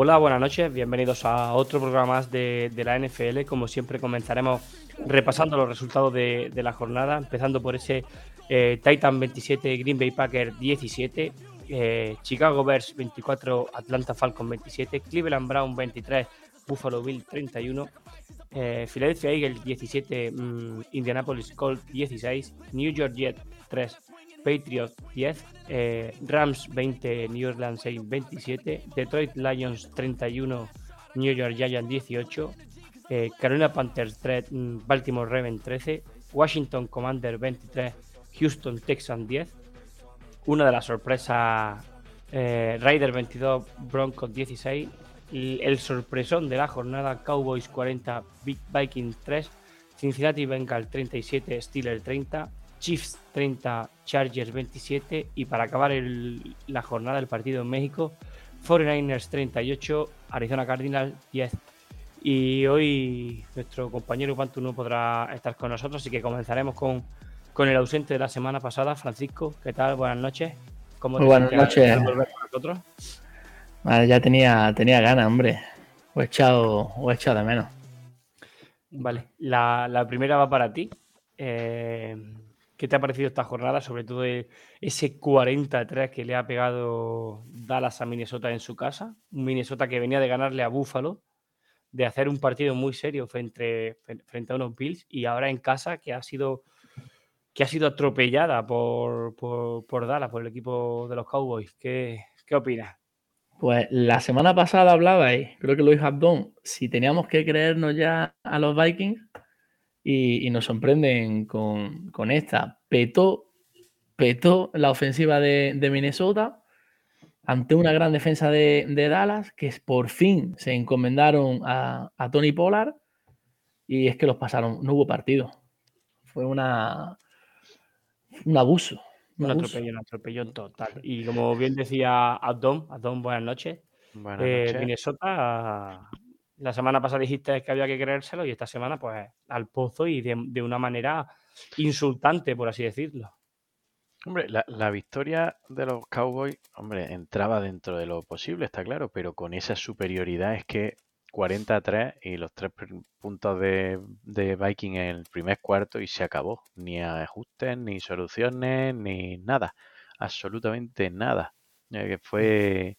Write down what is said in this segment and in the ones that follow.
Hola, buenas noches, bienvenidos a otro programa más de, la NFL. Como siempre comenzaremos repasando los resultados de, de la jornada, empezando por ese eh, Titan 27, Green Bay Packers 17, eh, Chicago Bears 24, Atlanta Falcons 27, Cleveland Brown 23, Buffalo Bill 31, eh, Philadelphia Eagles 17, mm, Indianapolis Colts 16, New York Jets 3, Patriots 10, eh, Rams 20, New Orleans Saints 27, Detroit Lions 31, New York Giants 18, eh, Carolina Panthers 3, mm, Baltimore Ravens 13, Washington Commander 23, Houston Texans 10, una de las sorpresas, eh, Raiders 22, Broncos 16, y el sorpresón de la jornada, Cowboys 40, Big Vikings 3, Cincinnati Bengals 37, Steelers 30, Chiefs 30, Chargers 27 y para acabar el- la jornada del partido en México, 49ers 38, Arizona Cardinals 10. Y hoy nuestro compañero Pantu no podrá estar con nosotros, así que comenzaremos con, con el ausente de la semana pasada, Francisco. ¿Qué tal? Buenas noches. ¿Cómo Muy buenas noches. al volver con nosotros? Vale, ya tenía, tenía ganas, hombre. O he echado, o he echado de menos. Vale, la, la primera va para ti. Eh, ¿Qué te ha parecido esta jornada? Sobre todo e- ese 43 que le ha pegado Dallas a Minnesota en su casa. Un Minnesota que venía de ganarle a Buffalo, de hacer un partido muy serio frente, a unos Bills y ahora en casa que ha sido, que ha sido atropellada por, por, por Dallas, por el equipo de los Cowboys. ¿Qué, qué opinas? Pues la semana pasada hablabais, creo que Luis Abdón, si teníamos que creernos ya a los Vikings y, y nos sorprenden con, con esta. Petó, petó la ofensiva de, de Minnesota ante una gran defensa de, de Dallas que por fin se encomendaron a, a Tony Pollard y es que los pasaron, no hubo partido. Fue una un abuso. un Un abuso. atropello, un atropello total. Y como bien decía Abdón, Abdón, buenas noches. Buenas Eh, noches. Minnesota, la semana pasada dijiste que había que creérselo y esta semana, pues, al pozo y de, una manera insultante, por así decirlo. Hombre, la, victoria de los Cowboys, hombre, entraba dentro de lo posible, está claro, pero con esa superioridad es que 40 a 3 y los tres puntos de, de Viking en el primer cuarto y se acabó. Ni ajustes, ni soluciones, ni nada. Absolutamente nada. Eh, que fue.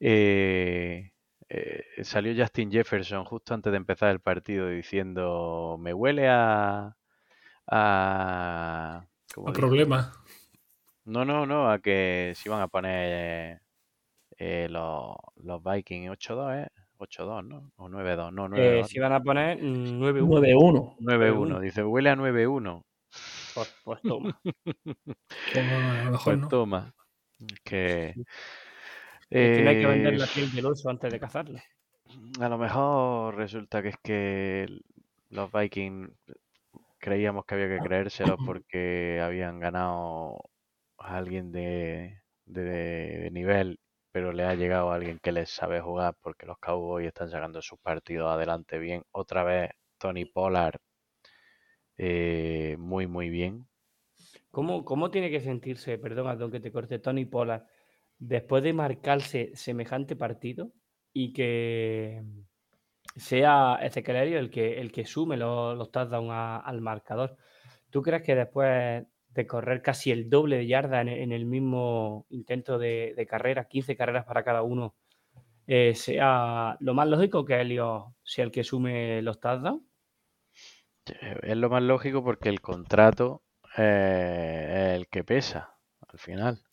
eh, eh, salió Justin Jefferson justo antes de empezar el partido diciendo: Me huele a. a ¿cómo Un dijo? problema. No, no, no, a que se iban a poner eh, los, los Vikings 8-2, ¿eh? 8-2, ¿no? O 9-2, no, 9-2. Eh, se iban a poner mm, 9-1. 9-1. 9-1, dice, huele a 9-1. Pues, pues toma. Pues a lo mejor Pues no. toma. Es Que, Es que no hay que eh, vender la piel del oso antes de cazarla. a lo mejor resulta que es que los Vikings creíamos que había que creérselos porque habían ganado a alguien de, de- de nivel, pero le ha llegado a alguien que les sabe jugar porque los Cowboys están sacando sus partidos adelante bien. Otra vez Tony Pollard eh, muy muy bien. ¿Cómo, ¿Cómo tiene que sentirse, perdón, Adón, que te corte, Tony Pollard, después de marcarse semejante partido y que sea Ezequiel el que, el que sume los, los touchdowns al marcador? ¿Tú crees que después de correr casi el doble de yarda en, el mismo intento de, carrera, 15 carreras para cada uno, eh, sea lo más lógico que Elliott sea el que sume los touchdowns? Es lo más lógico porque el contrato eh, es el que pesa al final.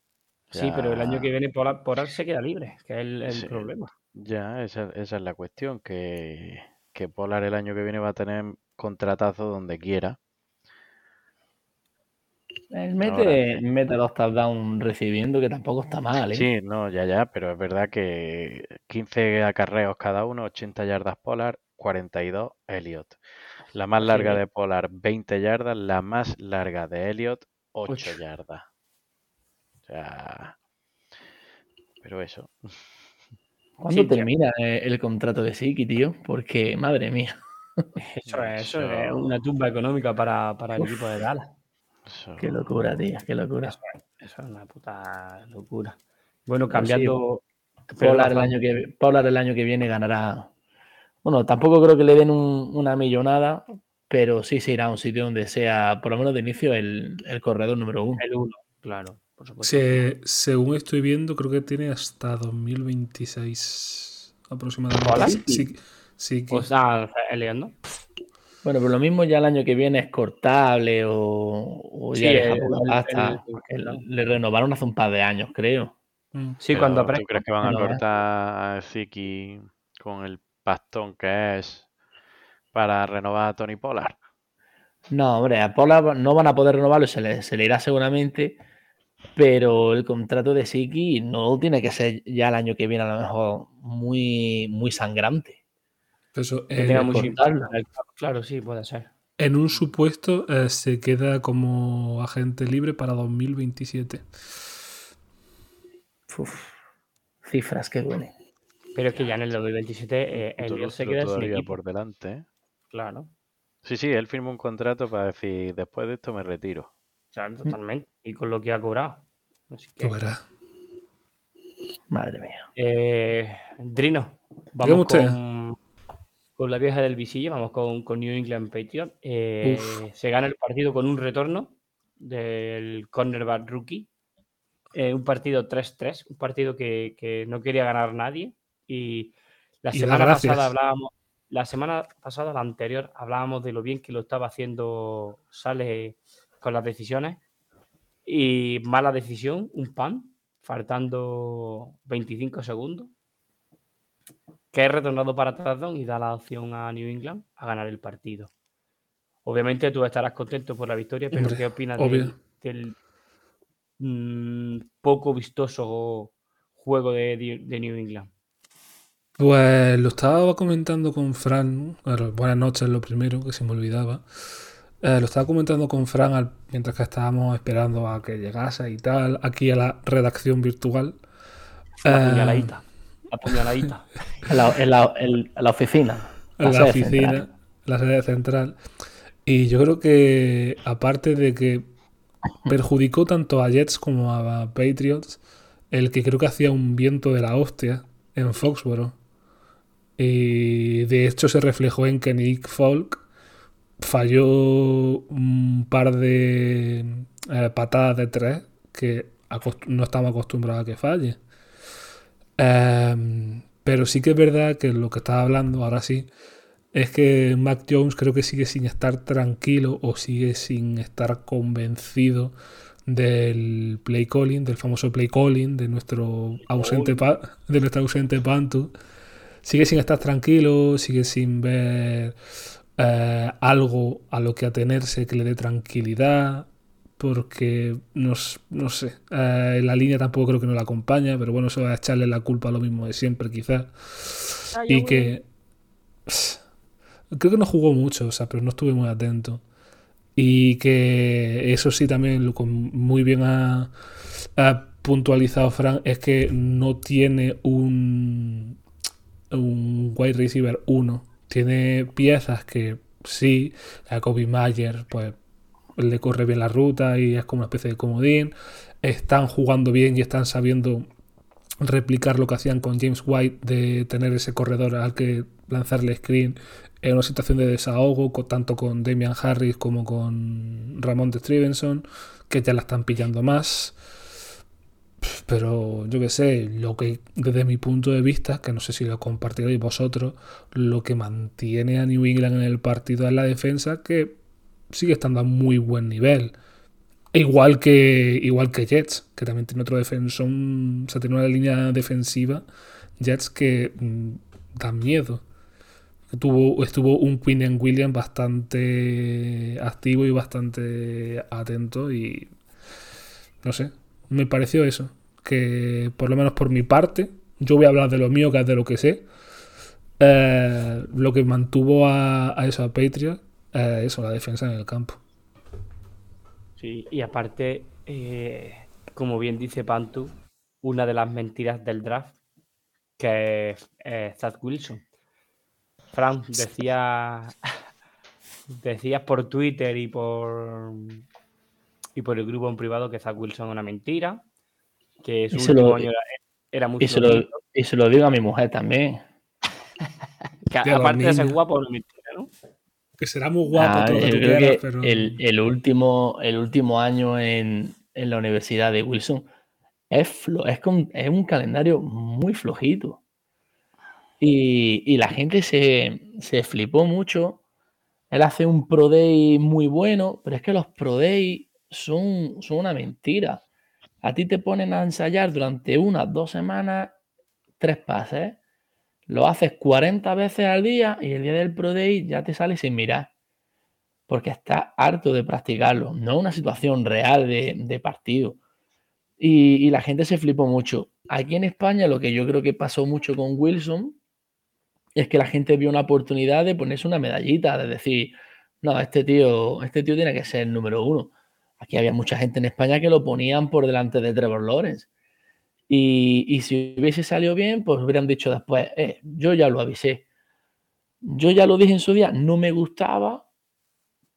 Sí, pero el año que viene Polar, Polar se queda libre, que es el, el Sí. problema. Ya, esa, esa es la cuestión, que, que Polar el año que viene va a tener contratazo donde quiera. Él mete, Ahora, mete dos touchdowns recibiendo, que tampoco está mal, ¿eh? Sí, no, ya, ya, pero es verdad que 15 acarreos cada uno, 80 yardas Polar, 42 Elliot. La más larga que- de Polar, 20 yardas, la más larga de Elliot, 8 Ocho. yardas. Sea, pero eso. ¿Cuándo Sí, termina eh, el contrato de Siki, tío? Porque, madre mía. Eso es, eso es una tumba económica para, para el equipo de Dallas. eso- Qué locura, tío, qué locura. Eso, es- eso es una puta locura. Bueno, cambiando. Polar perdona, el, año que, el año que viene ganará. Bueno, tampoco creo que le den un- una millonada, pero sí se irá a un sitio donde sea, por lo menos de inicio, el, el corredor número uno. El 1, claro, por supuesto. Se- según estoy viendo, creo que tiene hasta 2026 aproximadamente. ¿Hola? Sí, sí, sí que- O sea, Elliot, ¿no? Bueno, pero lo mismo ya el año que viene es cortable o, o ya el- el- el- claro. le renovaron hace un par de años, creo. Mm. Sí, cuando Pero, ¿Tú aparezca. crees que van a No, ¿eh? cortar a Ziki con el pastón que es para renovar a Tony Pollard? No, hombre, a Pollard no van a poder renovarlo, se le, se le irá seguramente, pero el contrato de Siki no tiene que ser ya el año que viene a lo mejor muy, muy sangrante. Eso, Que. El- Claro, sí, puede ser. en un supuesto eh, se queda como agente libre para 2027. Uf, cifras que duelen. Pero es que ya en el 2027 eh, Elliot se queda sin equipo. por delante, ¿eh? Claro, Sí, sí, él firmó un contrato para decir, después de esto me retiro. claro, totalmente. Y con lo que ha cobrado. Así que. Madre mía. eh, Drino, vamos con, con la vieja del visillo, vamos con, con New England Patriots. Eh, se gana el partido con un retorno del cornerback rookie. Eh, un partido 3-3, un partido que, que no quería ganar nadie. Y la Y semana pasada hablábamos, la semana pasada, la anterior, hablábamos de lo bien que lo estaba haciendo Sale con las decisiones. Y mala decisión, un pan, faltando 25 segundos. Que es retornado para touchdown y da la opción a New England a ganar el partido. Obviamente tú estarás contento por la victoria, pero ¿qué opinas del, del, mm, poco vistoso juego de, de New England? Pues lo estaba comentando con Fran. bueno, buenas noches, lo primero, que se me olvidaba. Eh, lo estaba comentando con Fran al- mientras que estábamos esperando a que llegase y tal, aquí a la redacción virtual. La Eh, puñaladita. La puñaladita. En la, en la- en la oficina. en la oficina, central. la sede central. Y yo creo que, aparte de que perjudicó tanto a Jets como a Patriots, el que creo que hacía un viento de la hostia en Foxboro. Y de hecho se reflejó en que Nick Folk falló un par de eh, patadas de tres que no estamos acostumbrados a que falle. Em, pero sí que es verdad que lo que estaba hablando ahora sí es que Mac Jones creo que sigue sin estar tranquilo o sigue sin estar convencido del play calling, del famoso play calling de nuestro ausente pa- de nuestro ausente Pantu. Sigue sin estar tranquilo, sigue sin ver eh, algo a lo que atenerse que le dé tranquilidad, porque no, no sé, eh, la línea tampoco creo que no la acompaña, pero bueno, eso va a echarle la culpa a lo mismo de siempre quizás. Y que creo que no jugó mucho, o sea, pero no estuve muy atento. Y que eso sí también lo muy bien ha, ha puntualizado Frank es que no tiene un un wide receiver 1. Tiene piezas que sí, a Kobe Mayer, pues le corre bien la ruta y es como una especie de comodín. Están jugando bien y están sabiendo replicar lo que hacían con James White de tener ese corredor al que lanzarle screen en una situación de desahogo, tanto con Damian Harris como con Ramón de Stevenson, que ya la están pillando más. Pero yo qué sé, lo que desde mi punto de vista, que no sé si lo compartiréis vosotros, lo que mantiene a New England en el partido es la defensa, que sigue estando a muy buen nivel. Igual que, igual que Jets, que también tiene otro defensor, o sea, tiene una línea defensiva, Jets que mm, da miedo. Tuvo, estuvo un Quinn Williams bastante activo y bastante atento y no sé, me pareció eso, que por lo menos por mi parte, yo voy a hablar de lo mío, que es de lo que sé, eh, lo que mantuvo a, a eso, a Patriot, eso, la defensa en el campo. Sí, y aparte, eh, como bien dice Pantu, una de las mentiras del draft, que es Zach Wilson. Frank, decía, decías por Twitter y por y por el grupo en privado que Zach Wilson es una mentira, que su Y se último lo- año era, era muy Y se, lo, se lo digo a mi mujer también. que aparte de ser guapo, es una mentira, ¿no? Que será muy guapo Ah, todo lo que yo tú creo quieras, que pero el, el último, el último año en, en la universidad de Wilson es, flo- es, con- es un calendario muy flojito. Y, y la gente se, se flipó mucho. Él hace un Pro Day muy bueno, pero es que los Pro Day son, son una mentira. A ti te ponen a ensayar durante unas dos semanas tres pases. Lo haces 40 veces al día y el día del Pro Day ya te sale sin mirar. Porque estás harto de practicarlo. No una situación real de, de partido. Y, y la gente se flipó mucho. Aquí en España lo que yo creo que pasó mucho con Wilson es que la gente vio una oportunidad de ponerse una medallita, de decir, no, este tío, este tío tiene que ser el número uno. Aquí había mucha gente en España que lo ponían por delante de Trevor Lawrence. Y, si hubiese salido bien, pues hubieran dicho después, "Eh, yo ya lo avisé. Yo ya lo dije en su día, no me gustaba.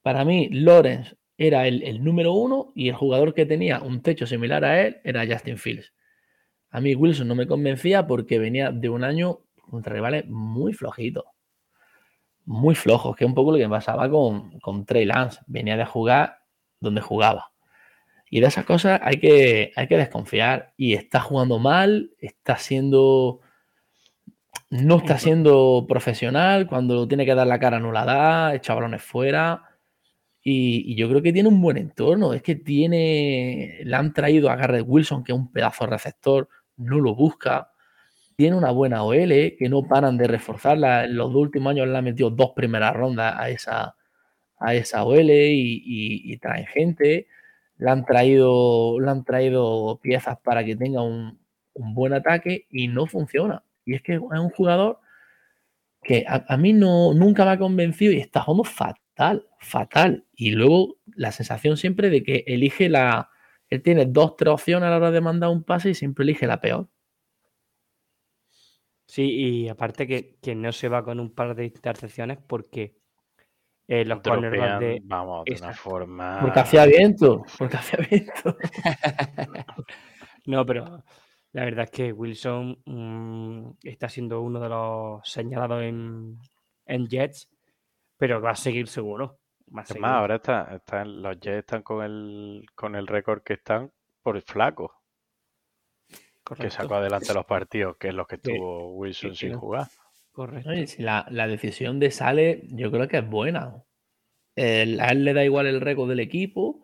Para mí, Lawrence era el, el número uno y el jugador que tenía un techo similar a él era Justin Fields. A mí Wilson no me convencía porque venía de un año contra rivales muy flojitos. Muy flojos, que es un poco lo que pasaba con, con Trey Lance. Venía de jugar donde jugaba. Y de esas cosas hay que, hay que desconfiar. Y está jugando mal, está siendo. No está siendo profesional. Cuando tiene que dar la cara no la da, echa balones fuera. Y, y yo creo que tiene un buen entorno. Es que tiene. Le han traído a Garrett Wilson, que es un pedazo de receptor, no lo busca. Tiene una buena OL que no paran de reforzarla. En los dos últimos años le han metido dos primeras rondas a esa, a esa OL y, y, traen gente. Le han traído, le han traído piezas para que tenga un, buen ataque y no funciona. Y es que es un jugador que a, a mí no, nunca me ha convencido y está jugando fatal, fatal. Y luego la sensación siempre de que elige la. Él tiene dos, tres opciones a la hora de mandar un pase y siempre elige la peor. Sí, y aparte que, que no se va con un par de intercepciones porque eh, los Dropean, de... vamos, de una forma. Porque hacía viento, porque hacía viento. No, pero la verdad es que Wilson mm, está siendo uno de los señalados en, en Jets, pero va a seguir seguro. Va a Es seguir. más, ahora está, están, los Jets están con el, con el récord que están por el flaco, que Correcto, sacó adelante los partidos, que es los que Sí, tuvo Wilson sí, sin no. jugar. Correcto. Oye, si la, la decisión de Sale, yo creo que es buena. El- a él le da igual el récord del equipo,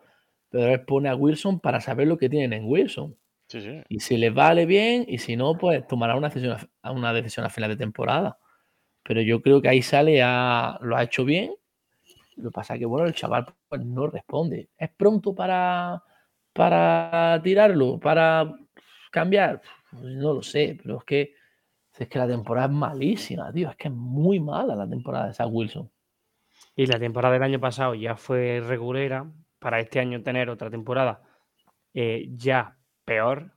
pero él pone a Wilson para saber lo que tienen en Wilson. Sí, sí. Y si les vale bien, y si no, pues tomará una decisión, a- una decisión a final de temporada. Pero yo creo que ahí sale, a, lo ha hecho bien. Lo que pasa es que, bueno, el chaval pues, no responde. ¿Es pronto para, para tirarlo? ¿Para cambiar? Pues no lo sé, pero es que, es que la temporada es malísima, tío. Es que es muy mala la temporada de Zach Wilson. Y la temporada del año pasado ya fue regulera. Para este año tener otra temporada eh, ya peor.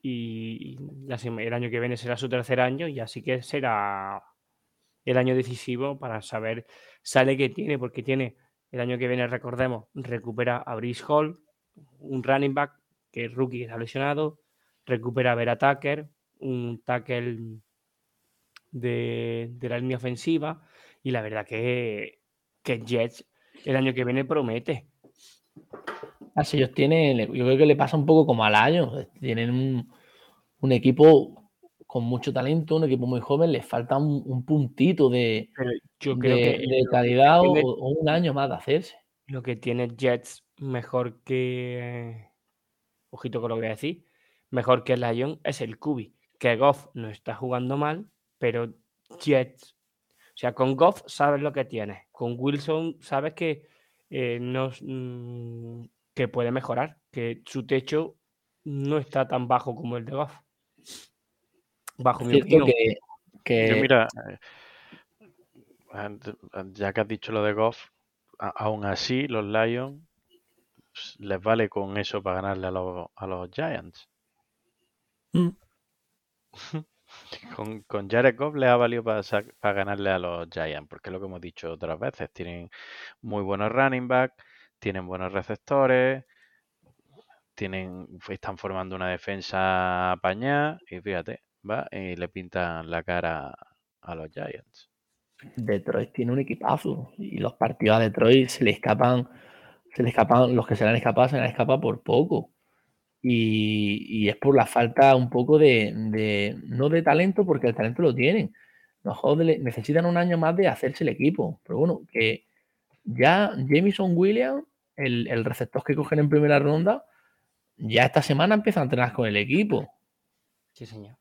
Y el año que viene será su tercer año y así que será el año decisivo para saber sale que tiene, porque tiene el año que viene, recordemos, recupera a Brice Hall, un running back que es rookie está lesionado, recupera a Vera Tucker, un tackle de, de la línea ofensiva y la verdad que, que Jets el año que viene promete. Así ellos tienen, yo creo que le pasa un poco como al año. Tienen un, un equipo con mucho talento, un equipo muy joven, les falta un, un puntito de, Pero yo creo de- que de lo que calidad o, un año más de hacerse. lo que tiene Jets mejor que. Ojito con lo que voy a decir. Mejor que el Lion es el Kubi. Que Goff no está jugando mal, pero Jets. O sea, con Goff sabes lo que tienes. Con Wilson sabes que eh, no, mm, que puede mejorar. Que su techo no está tan bajo como el de Goff. Bajo mi opinión. que, que- Yo mira, eh, ya que has dicho lo de Goff, aún así los Lions pues, les vale con eso para ganarle a los, a los Giants. Mm. Con, Jared Goff les ha valido para ganarle a los Giants, porque es lo que hemos dicho otras veces. Tienen muy buenos running back, tienen buenos receptores, tienen, están formando una defensa apañada y fíjate, va y le pintan la cara a los Giants. Detroit tiene un equipazo y los partidos a Detroit se le escapan, se le escapan, los que se le han escapado se le han escapado por poco. Y, y es por la falta un poco de, de- no de talento, porque el talento lo tienen. Los de- necesitan un año más de hacerse el equipo. Pero bueno, que ya Jamison Williams, el, el receptor que cogen en primera ronda, ya esta semana empieza a entrenar con el equipo. Sí, señor.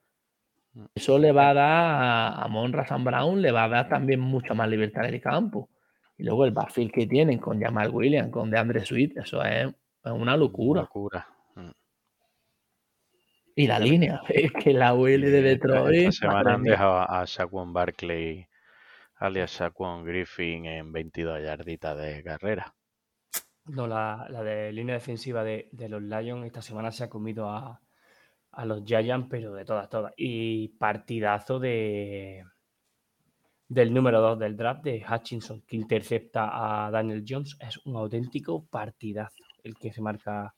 Eso le va a dar a, Monra Sam Brown, le va a dar también mucha más libertad en el campo. Y luego el backfield que tienen con Jamal Williams, con DeAndre Swift, eso es, es una locura. Locura. Y la línea, es que la Y de Detroit. Esta semana han dejado a, a Saquon Barkley, alias Saquon Griffin, en 22 yarditas de carrera. No, la, la de línea defensiva de, de los Lions esta semana se ha comido a, a los Giants, pero de todas, todas. Y partidazo de del número 2 del draft de Hutchinson, que intercepta a Daniel Jones. Es un auténtico partidazo el que se marca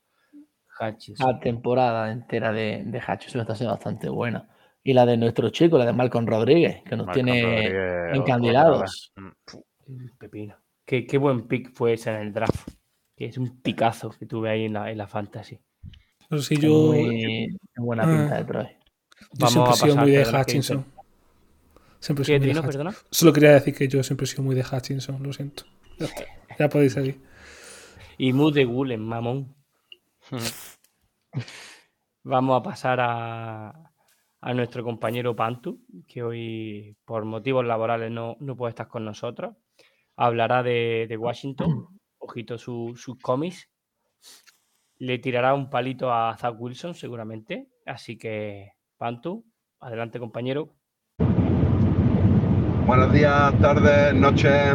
La temporada entera de, de Hutchinson está siendo bastante buena. Y la de nuestro chico, la de Malcolm Rodríguez, que nos Malcolm tiene Rodríguez, encandilados. Mm. Pepino. Qué, qué buen pick fue ese en el draft. Que es un picazo que tuve ahí en la, en la fantasy. No sé si Es yo, muy- buena pinta Ah. de Detroit. yo Vamos siempre a he sido pasar, muy de Hutchinson. Siempre. Solo quería decir que yo siempre he sido muy de Hutchinson, lo siento. Ya, podéis seguir. Y Mood de Gulen, mamón. Vamos a pasar a, a nuestro compañero Pantu, que hoy por motivos laborales no, no puede estar con nosotros. Hablará de, de Washington, ojito su- sus cómics. Le tirará un palito a Zach Wilson seguramente. Así que, Pantu, adelante compañero. Buenos días, tardes, noches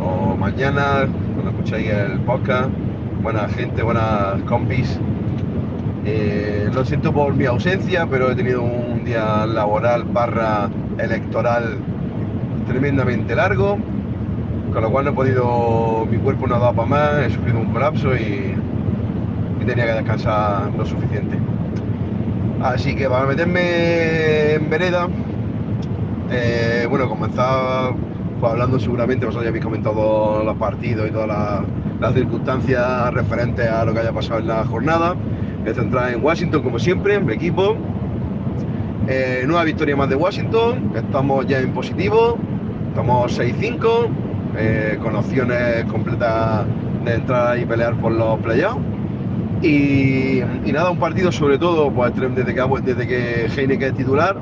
o mañana cuando escuchéis el podcast. Buena gente, buenas compis. Eh, lo siento por mi ausencia, pero he tenido un día laboral barra electoral tremendamente largo, con lo cual no he podido, mi cuerpo no ha dado para más, he sufrido un colapso y, tenía que descansar lo suficiente. Así que para meterme en vereda, eh, bueno, comenzaba pues, hablando seguramente, vosotros ya habéis comentado los partidos y todas las, las circunstancias referentes a lo que haya pasado en la jornada. Me centrada en Washington, como siempre, en mi equipo. Eh, nueva victoria más de Washington, estamos ya en positivo, estamos 6-5, eh, con opciones completas de entrar y pelear por los playoffs. Y, nada, un partido sobre todo, pues desde que, desde que Heineken es titular,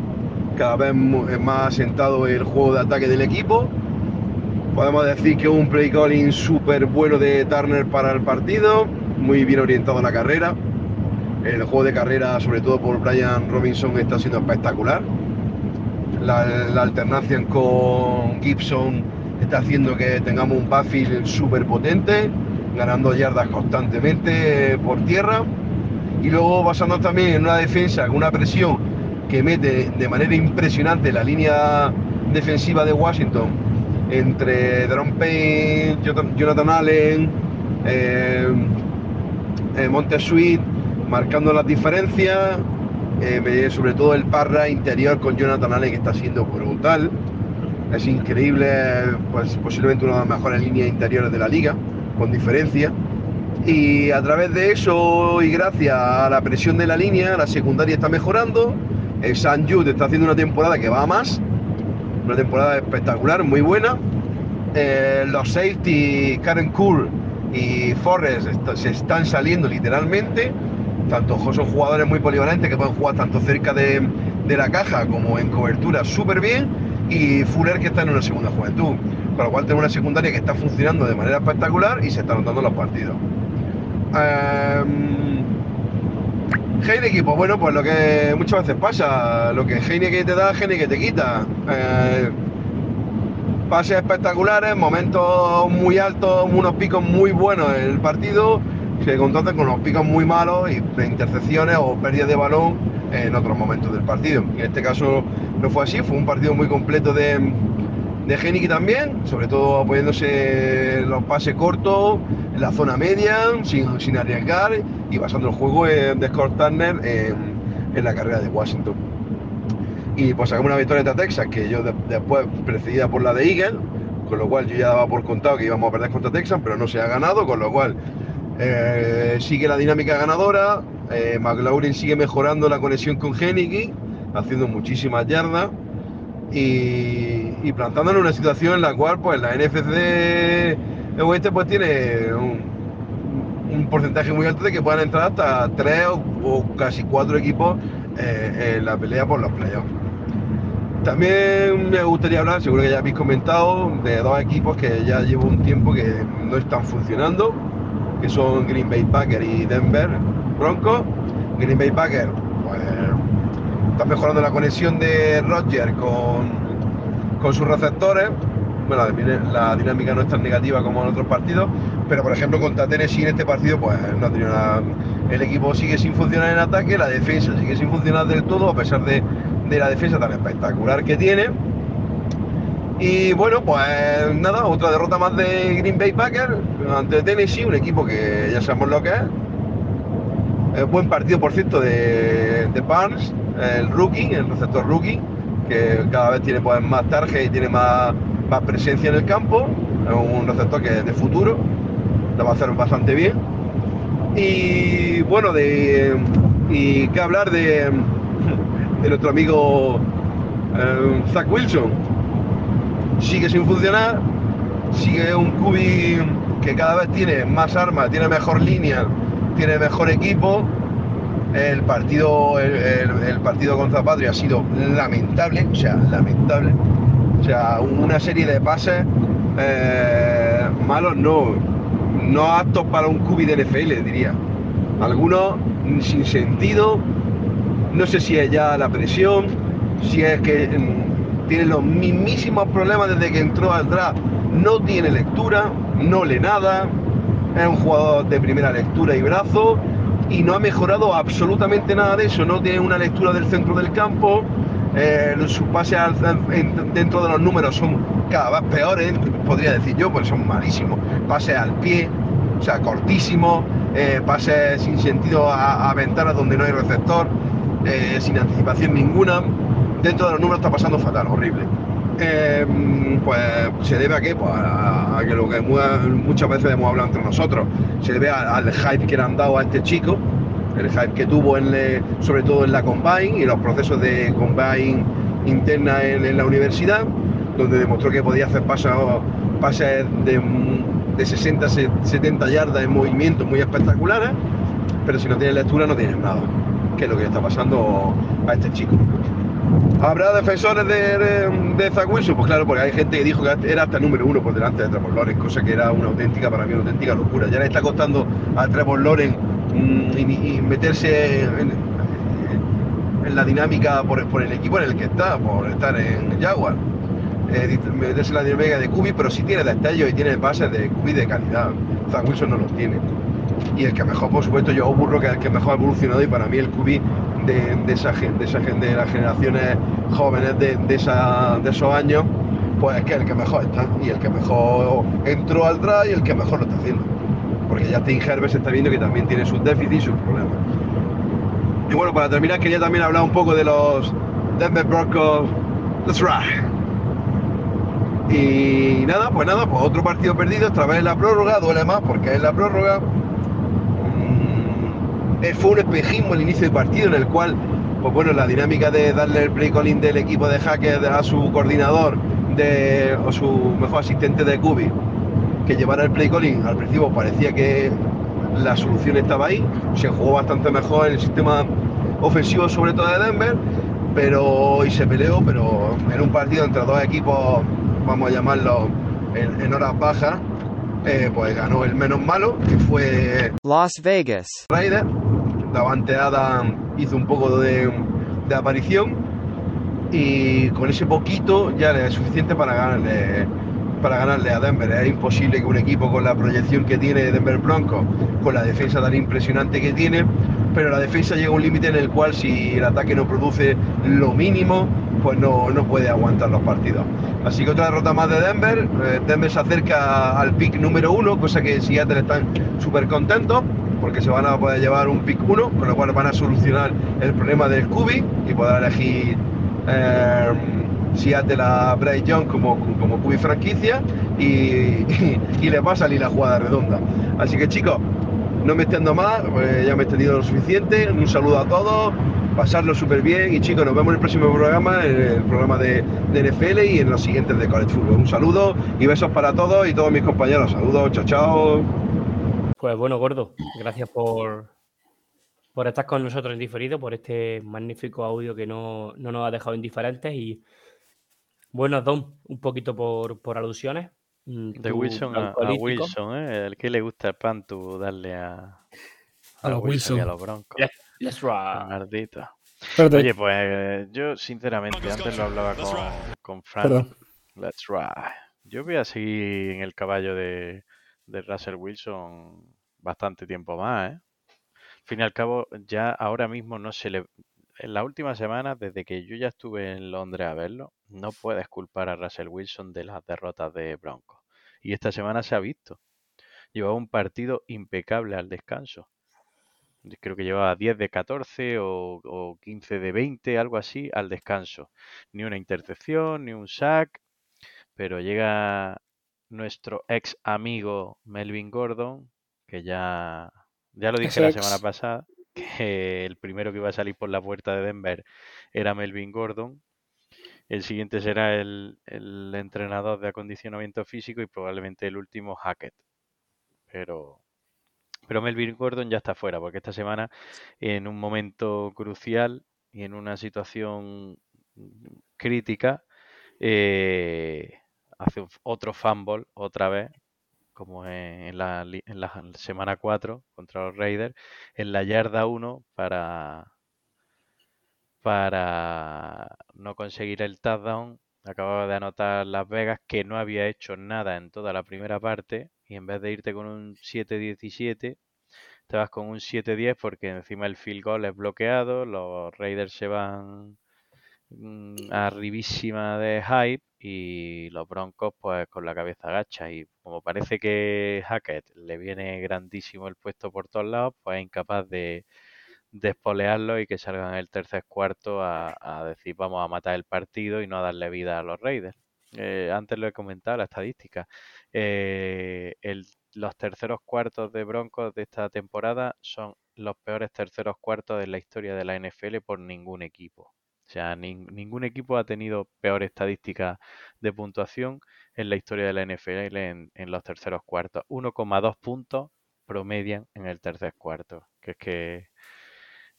cada vez más asentado el juego de ataque del equipo. Podemos decir que un play calling súper bueno de Turner para el partido, muy bien orientado a la carrera. El juego de carrera, sobre todo por Brian Robinson, está siendo espectacular. La, la alternancia con Gibson está haciendo que tengamos un backfield súper potente, ganando yardas constantemente por tierra. Y luego basándonos también en una defensa con una presión que mete de manera impresionante la línea defensiva de Washington entre Deron Payne, Jonathan- Allen, eh, eh, Montez Sweet, marcando las diferencias, eh, sobre todo el parra interior con Jonathan Allen que está siendo brutal. Es increíble, pues posiblemente una de las mejores líneas interiores de la liga, con diferencia. Y a través de eso y gracias a la presión de la línea, la secundaria está mejorando. El San Jude está haciendo una temporada que va más, una temporada espectacular, muy buena. Eh, los safety, Karen Cool y Forrest est- se están saliendo literalmente. Tanto son jugadores muy polivalentes que pueden jugar tanto cerca de, de la caja como en cobertura súper bien. Y Fuller que está en una segunda juventud. Con lo cual tenemos una secundaria que está funcionando de manera espectacular y se están notando los partidos. Em, Heineken, pues bueno, pues lo que muchas veces pasa, lo que Heineken te da, Heineken te quita. Eh, pases espectaculares, momentos muy altos, unos picos muy buenos en el partido, se contrastan con unos picos muy malos y intercepciones o pérdidas de balón en otros momentos del partido. En este caso no fue así, fue un partido muy completo de, de Heineken también, sobre todo apoyándose los pases cortos, la zona media, sin, arriesgar y basando el juego de Scott Turner en, la carrera de Washington. Y pues sacamos una victoria de Texas que yo de- después precedida por la de Eagle, con lo cual yo ya daba por contado que íbamos a perder contra Texas, pero no se ha ganado, con lo cual eh, sigue la dinámica ganadora. eh, McLaurin sigue mejorando la conexión con Heineken, haciendo muchísimas yardas y, y plantándonos en una situación en la cual pues la NFC oeste pues tiene un, porcentaje muy alto de que puedan entrar hasta tres o, o casi cuatro equipos eh, en la pelea por los playoffs. También me gustaría hablar, seguro que ya habéis comentado, de dos equipos que ya llevo un tiempo que no están funcionando, que son Green Bay Packers y Denver Broncos. Green Bay Packers, pues, está mejorando la conexión de Roger con, con sus receptores. La dinámica no es tan negativa como en otros partidos, pero por ejemplo contra Tennessee en este partido, pues no ha tenido nada. El equipo sigue sin funcionar en ataque, la defensa sigue sin funcionar del todo, a pesar de, de la defensa tan espectacular que tiene. Y bueno, pues nada, otra derrota más de Green Bay Packers ante Tennessee, un equipo que ya sabemos lo que es. Eh, buen partido, por cierto, de, de Barnes, el rookie, el receptor rookie, que cada vez tiene pues, más target y tiene más, más presencia en el campo. Es un receptor que es de futuro, lo va a hacer bastante bien. Y bueno, de, y qué hablar de, de nuestro amigo eh, Zach Wilson. Sigue sin funcionar, sigue un cubi que cada vez tiene más armas, tiene mejor línea, tiene mejor equipo. El partido, el, partido contra Patria ha sido lamentable, o sea, lamentable. O sea, una serie de pases eh, malos, no, no aptos para un cubi de NFL, diría. Algunos sin sentido, no sé si es ya la presión, si es que mm, tiene los mismísimos problemas desde que entró al draft. No tiene lectura, no lee nada, es un jugador de primera lectura y brazo y no ha mejorado absolutamente nada de eso. No tiene una lectura del centro del campo, eh, sus pases dentro de los números son cada vez peores, podría decir yo, porque son malísimos. Pases al pie, o sea, cortísimos, eh, pases sin sentido a, ventanas donde no hay receptor, eh, sin anticipación ninguna. Dentro de los números está pasando fatal, horrible. Eh, pues se debe a qué? Pues a, que lo que mu- muchas veces hemos hablado entre nosotros, se debe al hype que le han dado a este chico, el hype que tuvo le- sobre todo en la combine y los procesos de combine interna en, la universidad, donde demostró que podía hacer pasos, pases de, de 60, se- 70 yardas en movimientos muy espectaculares, pero si no tienes lectura no tienes nada, que es lo que está pasando a este chico. ¿Habrá defensores de, de, de? Pues claro, porque hay gente que dijo que era hasta número uno por delante de Trevor Lawrence, cosa que era una auténtica, para mí, una auténtica locura. Ya le está costando a Trevor Lawrence y, y meterse en, la dinámica por, el equipo en el que está, por estar en Jaguar. Eh, meterse en la dinámica de Kubi, pero sí tiene destellos y tiene bases de Kubi de calidad. Zach Wilson no los tiene. Y el que mejor, por supuesto, yo burro que el que mejor ha evolucionado y para mí el Kubi de, esa de esa de las generaciones jóvenes de, de, esa- de esos años, pues es que el que mejor está y el que mejor entró al draft y el que mejor lo está haciendo. Porque ya Tim Herbert se está viendo que también tiene sus déficits y sus problemas. Y bueno, para terminar quería también hablar un poco de los Denver Broncos. That's. Y nada, pues nada, pues otro partido perdido, esta vez en la prórroga, duele más porque es la prórroga. Mm, fue un espejismo el inicio del partido en el cual, pues bueno, la dinámica de darle el play calling del equipo de hackers a su coordinador de, o su mejor asistente de Kubi, que llevara el play calling al principio parecía que la solución estaba ahí, se jugó bastante mejor en el sistema ofensivo sobre todo de Denver, pero y se peleó, pero en un partido entre dos equipos, vamos a llamarlo en, en horas bajas, eh, pues ganó el menos malo, que fue Las Vegas. Raiders. Davante Adam hizo un poco de, de aparición y con ese poquito ya le es suficiente para ganarle para ganarle a Denver. Es imposible que un equipo con la proyección que tiene Denver Broncos, con la defensa tan impresionante que tiene, pero la defensa llega a un límite en el cual si el ataque no produce lo mínimo, pues no, no puede aguantar los partidos. Así que otra derrota más de Denver. Eh, Denver se acerca al pick número uno, cosa que Seattle están súper contentos porque se van a poder llevar un pick 1, con lo cual van a solucionar el problema del Cubi y poder elegir eh, Seattle a Bryce Young como, como Cubi franquicia y, y, les va a salir la jugada redonda. Así que chicos, no me extiendo más, pues ya me he extendido lo suficiente. Un saludo a todos, pasarlo súper bien y chicos, nos vemos en el próximo programa, en el programa de, de NFL y en los siguientes de College Football. Un saludo y besos para todos y todos mis compañeros. Saludos, chao, chao. Pues bueno, Gordo, gracias por, por estar con nosotros en diferido, por este magnífico audio que no, no nos ha dejado indiferentes y bueno, Don, un poquito por, por alusiones. mm, De Wilson a. Wilson, ¿eh? El que le gusta el pan, tú darle a, A los y a Wilson. los Broncos. Yes, That's right. Oye, pues eh, yo sinceramente antes lo hablaba con, con Frank. perdón. Let's ride. Yo voy a seguir en el caballo de, de Russell Wilson bastante tiempo más, ¿eh? Al fin y al cabo, ya ahora mismo no se le... En las últimas semanas, desde que yo ya estuve en Londres a verlo, no puedes culpar a Russell Wilson de las derrotas de Broncos. Y esta semana se ha visto. Llevaba un partido impecable al descanso. Creo que llevaba 10 de 14 o, o 15 de 20, algo así, al descanso. Ni una intercepción, ni un sack, pero llega nuestro ex amigo Melvin Gordon, que ya, ya lo dije la semana pasada, que el primero que iba a salir por la puerta de Denver era Melvin Gordon. El siguiente será el, entrenador de acondicionamiento físico y probablemente el último Hackett. Pero, pero Melvin Gordon ya está fuera, porque esta semana, en un momento crucial y en una situación crítica, eh, hace otro fumble otra vez, como en, la, en la semana 4 contra los Raiders, en la yarda 1 para, para no conseguir el touchdown. Acababa de anotar Las Vegas que no había hecho nada en toda la primera parte y en vez de irte con un 7-17, te vas con un 7-10 porque encima el field goal es bloqueado, los Raiders se van mm, arribísima de hype y los Broncos pues con la cabeza agacha y como parece que Hackett le viene grandísimo el puesto por todos lados, pues es incapaz de, de espolearlo y que salgan el tercer cuarto a, decir vamos a matar el partido y no a darle vida a los Raiders. Eh, antes lo he comentado, la estadística. Eh, el- los terceros cuartos de Broncos de esta temporada son los peores terceros cuartos de la historia de la NFL por ningún equipo. O sea, nin- ningún equipo ha tenido peor estadística de puntuación en la historia de la NFL en, en los terceros cuartos. 1,2 puntos promedian en el tercer cuarto. Que es que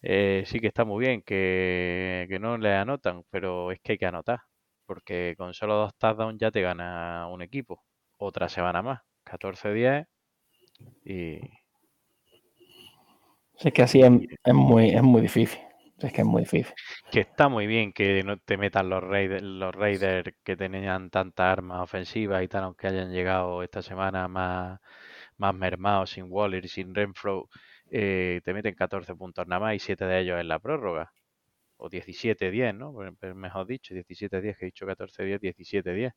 eh, sí que está muy bien que, que no le anotan, pero es que hay que anotar. Porque con solo dos touchdowns ya te gana un equipo. Otra semana más. 14-10 y, Es que así es, es muy, es muy difícil. Es que es muy difícil. que está muy bien que no te metan los Raiders, los Raiders que tenían tantas armas ofensivas y tal, aunque hayan llegado esta semana más, más mermados, sin Waller y sin Renfro, eh, te meten 14 puntos nada más y 7 de ellos en la prórroga. O 17-10, ¿no? Pues- pues Mejor dicho, 17-10, que he dicho 14-10, 17-10.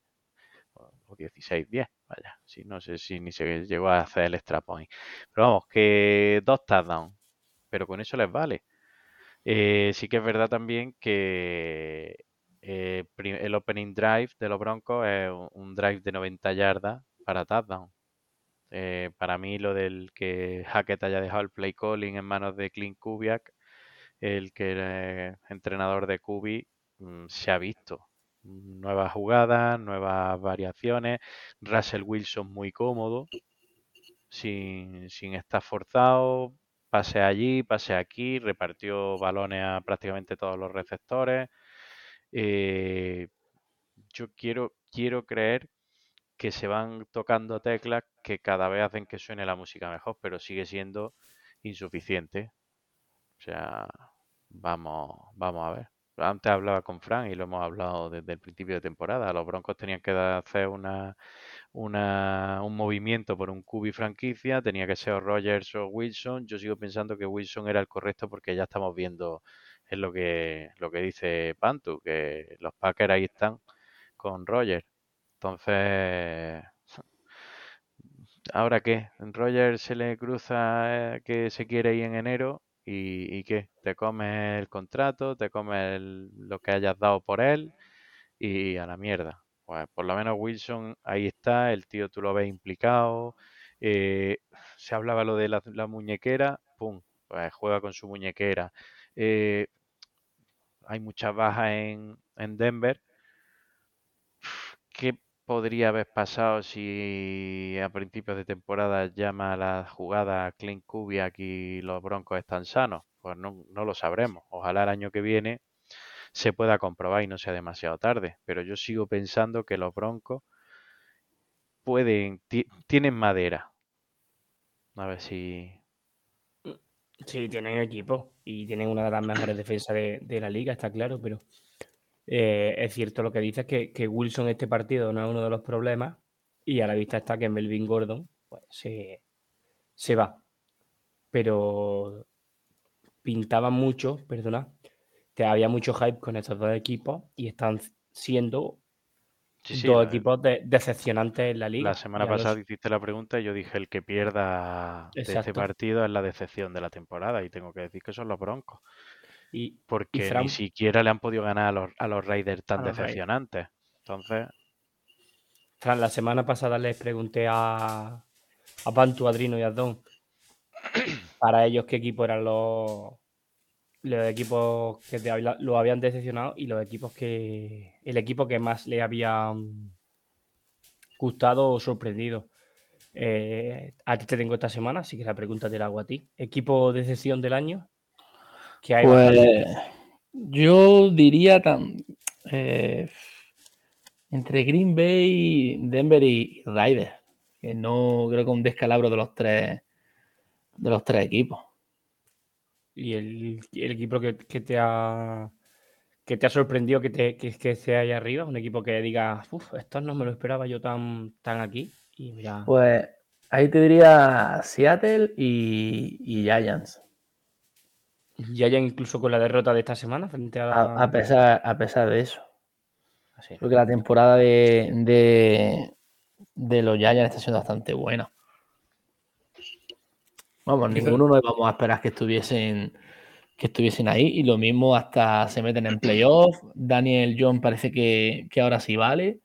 O o 16-10, vaya. Sí, no sé si ni se llegó a hacer el extra point. Pero vamos, que dos touchdowns, pero con eso les vale. Eh, sí que es verdad también que eh, el opening drive de los Broncos es un drive de 90 yardas para touchdown. Eh, para mí lo del que Hackett haya dejado el play calling en manos de Clint Kubiak, el que era entrenador de Kubi, mm, se ha visto. nuevas jugadas, nuevas variaciones. Russell Wilson muy cómodo, sin, sin estar forzado. Pase allí, pase aquí, repartió balones a prácticamente todos los receptores. Eh, yo quiero, quiero creer que se van tocando teclas que cada vez hacen que suene la música mejor, pero sigue siendo insuficiente. O sea, vamos, vamos a ver. Antes hablaba con Frank y lo hemos hablado desde el principio de temporada. Los Broncos tenían que hacer una, una, un movimiento por un cubi franquicia, tenía que ser Rogers o Wilson. Yo sigo pensando que Wilson era el correcto porque ya estamos viendo es lo que, lo que dice Pantu, que los Packers ahí están con Rogers. Entonces, ¿ahora qué? Rogers se le cruza eh, que se quiere ir en enero y, y qué? Te comes el contrato, te comes lo que hayas dado por él y a la mierda. Pues por lo menos Wilson ahí está, el tío tú lo ves implicado. eh, se hablaba lo de la, muñequera, pum, pues juega con su muñequera. Eh, hay muchas bajas en Denver. ¿Qué podría haber pasado si a principios de temporada llama la jugada Clint Kubiak y los Broncos están sanos? Pues no, no lo sabremos. Ojalá el año que viene se pueda comprobar y no sea demasiado tarde. Pero yo sigo pensando que los Broncos pueden, ti- tienen madera. A ver si. Sí, tienen equipo y tienen una de las mejores defensas de, de la liga, está claro, pero eh, es cierto lo que dices, que, que Wilson este partido no es uno de los problemas y a la vista está que Melvin Gordon pues, se, se va. Pero pintaban mucho, perdona, que había mucho hype con estos dos equipos y están siendo Sí, sí, dos la- equipos de- decepcionantes en la liga. La semana pasada hiciste la pregunta y yo dije el que pierda de este partido es la decepción de la temporada y tengo que decir que son los Broncos. Y, Porque Fran- ni siquiera le han podido ganar a los, a los Raiders tan Raiders. decepcionantes. Entonces, Fran, la semana pasada les pregunté a, a Adrino y a Don para ellos qué equipo eran los, los equipos que te lo habían decepcionado y los equipos que el equipo que más le había mm, gustado o sorprendido. Eh, a ti te tengo esta semana, así que la pregunta te la hago a ti. ¿Equipo de decepción del año? Que hay bastante. Pues yo diría tan, eh, entre Green Bay, Denver y Raiders, que no creo que un descalabro de los tres de los tres equipos. y el, el equipo que, que te ha que te ha sorprendido que te que, que esté ahí arriba, un equipo que diga, uff, esto no me lo esperaba yo tan, tan aquí. Y mira, Pues ahí te diría Seattle y, y Giants. Ya ya incluso con la derrota de esta semana frente a, la- A, a pesar, a pesar de eso. Así. Creo que la temporada de, de, de los Giants está siendo bastante buena. Vamos, ninguno nos vamos a esperar que estuviesen, que estuviesen ahí. Y lo mismo hasta se meten en playoff. Daniel John parece que, que ahora sí vale.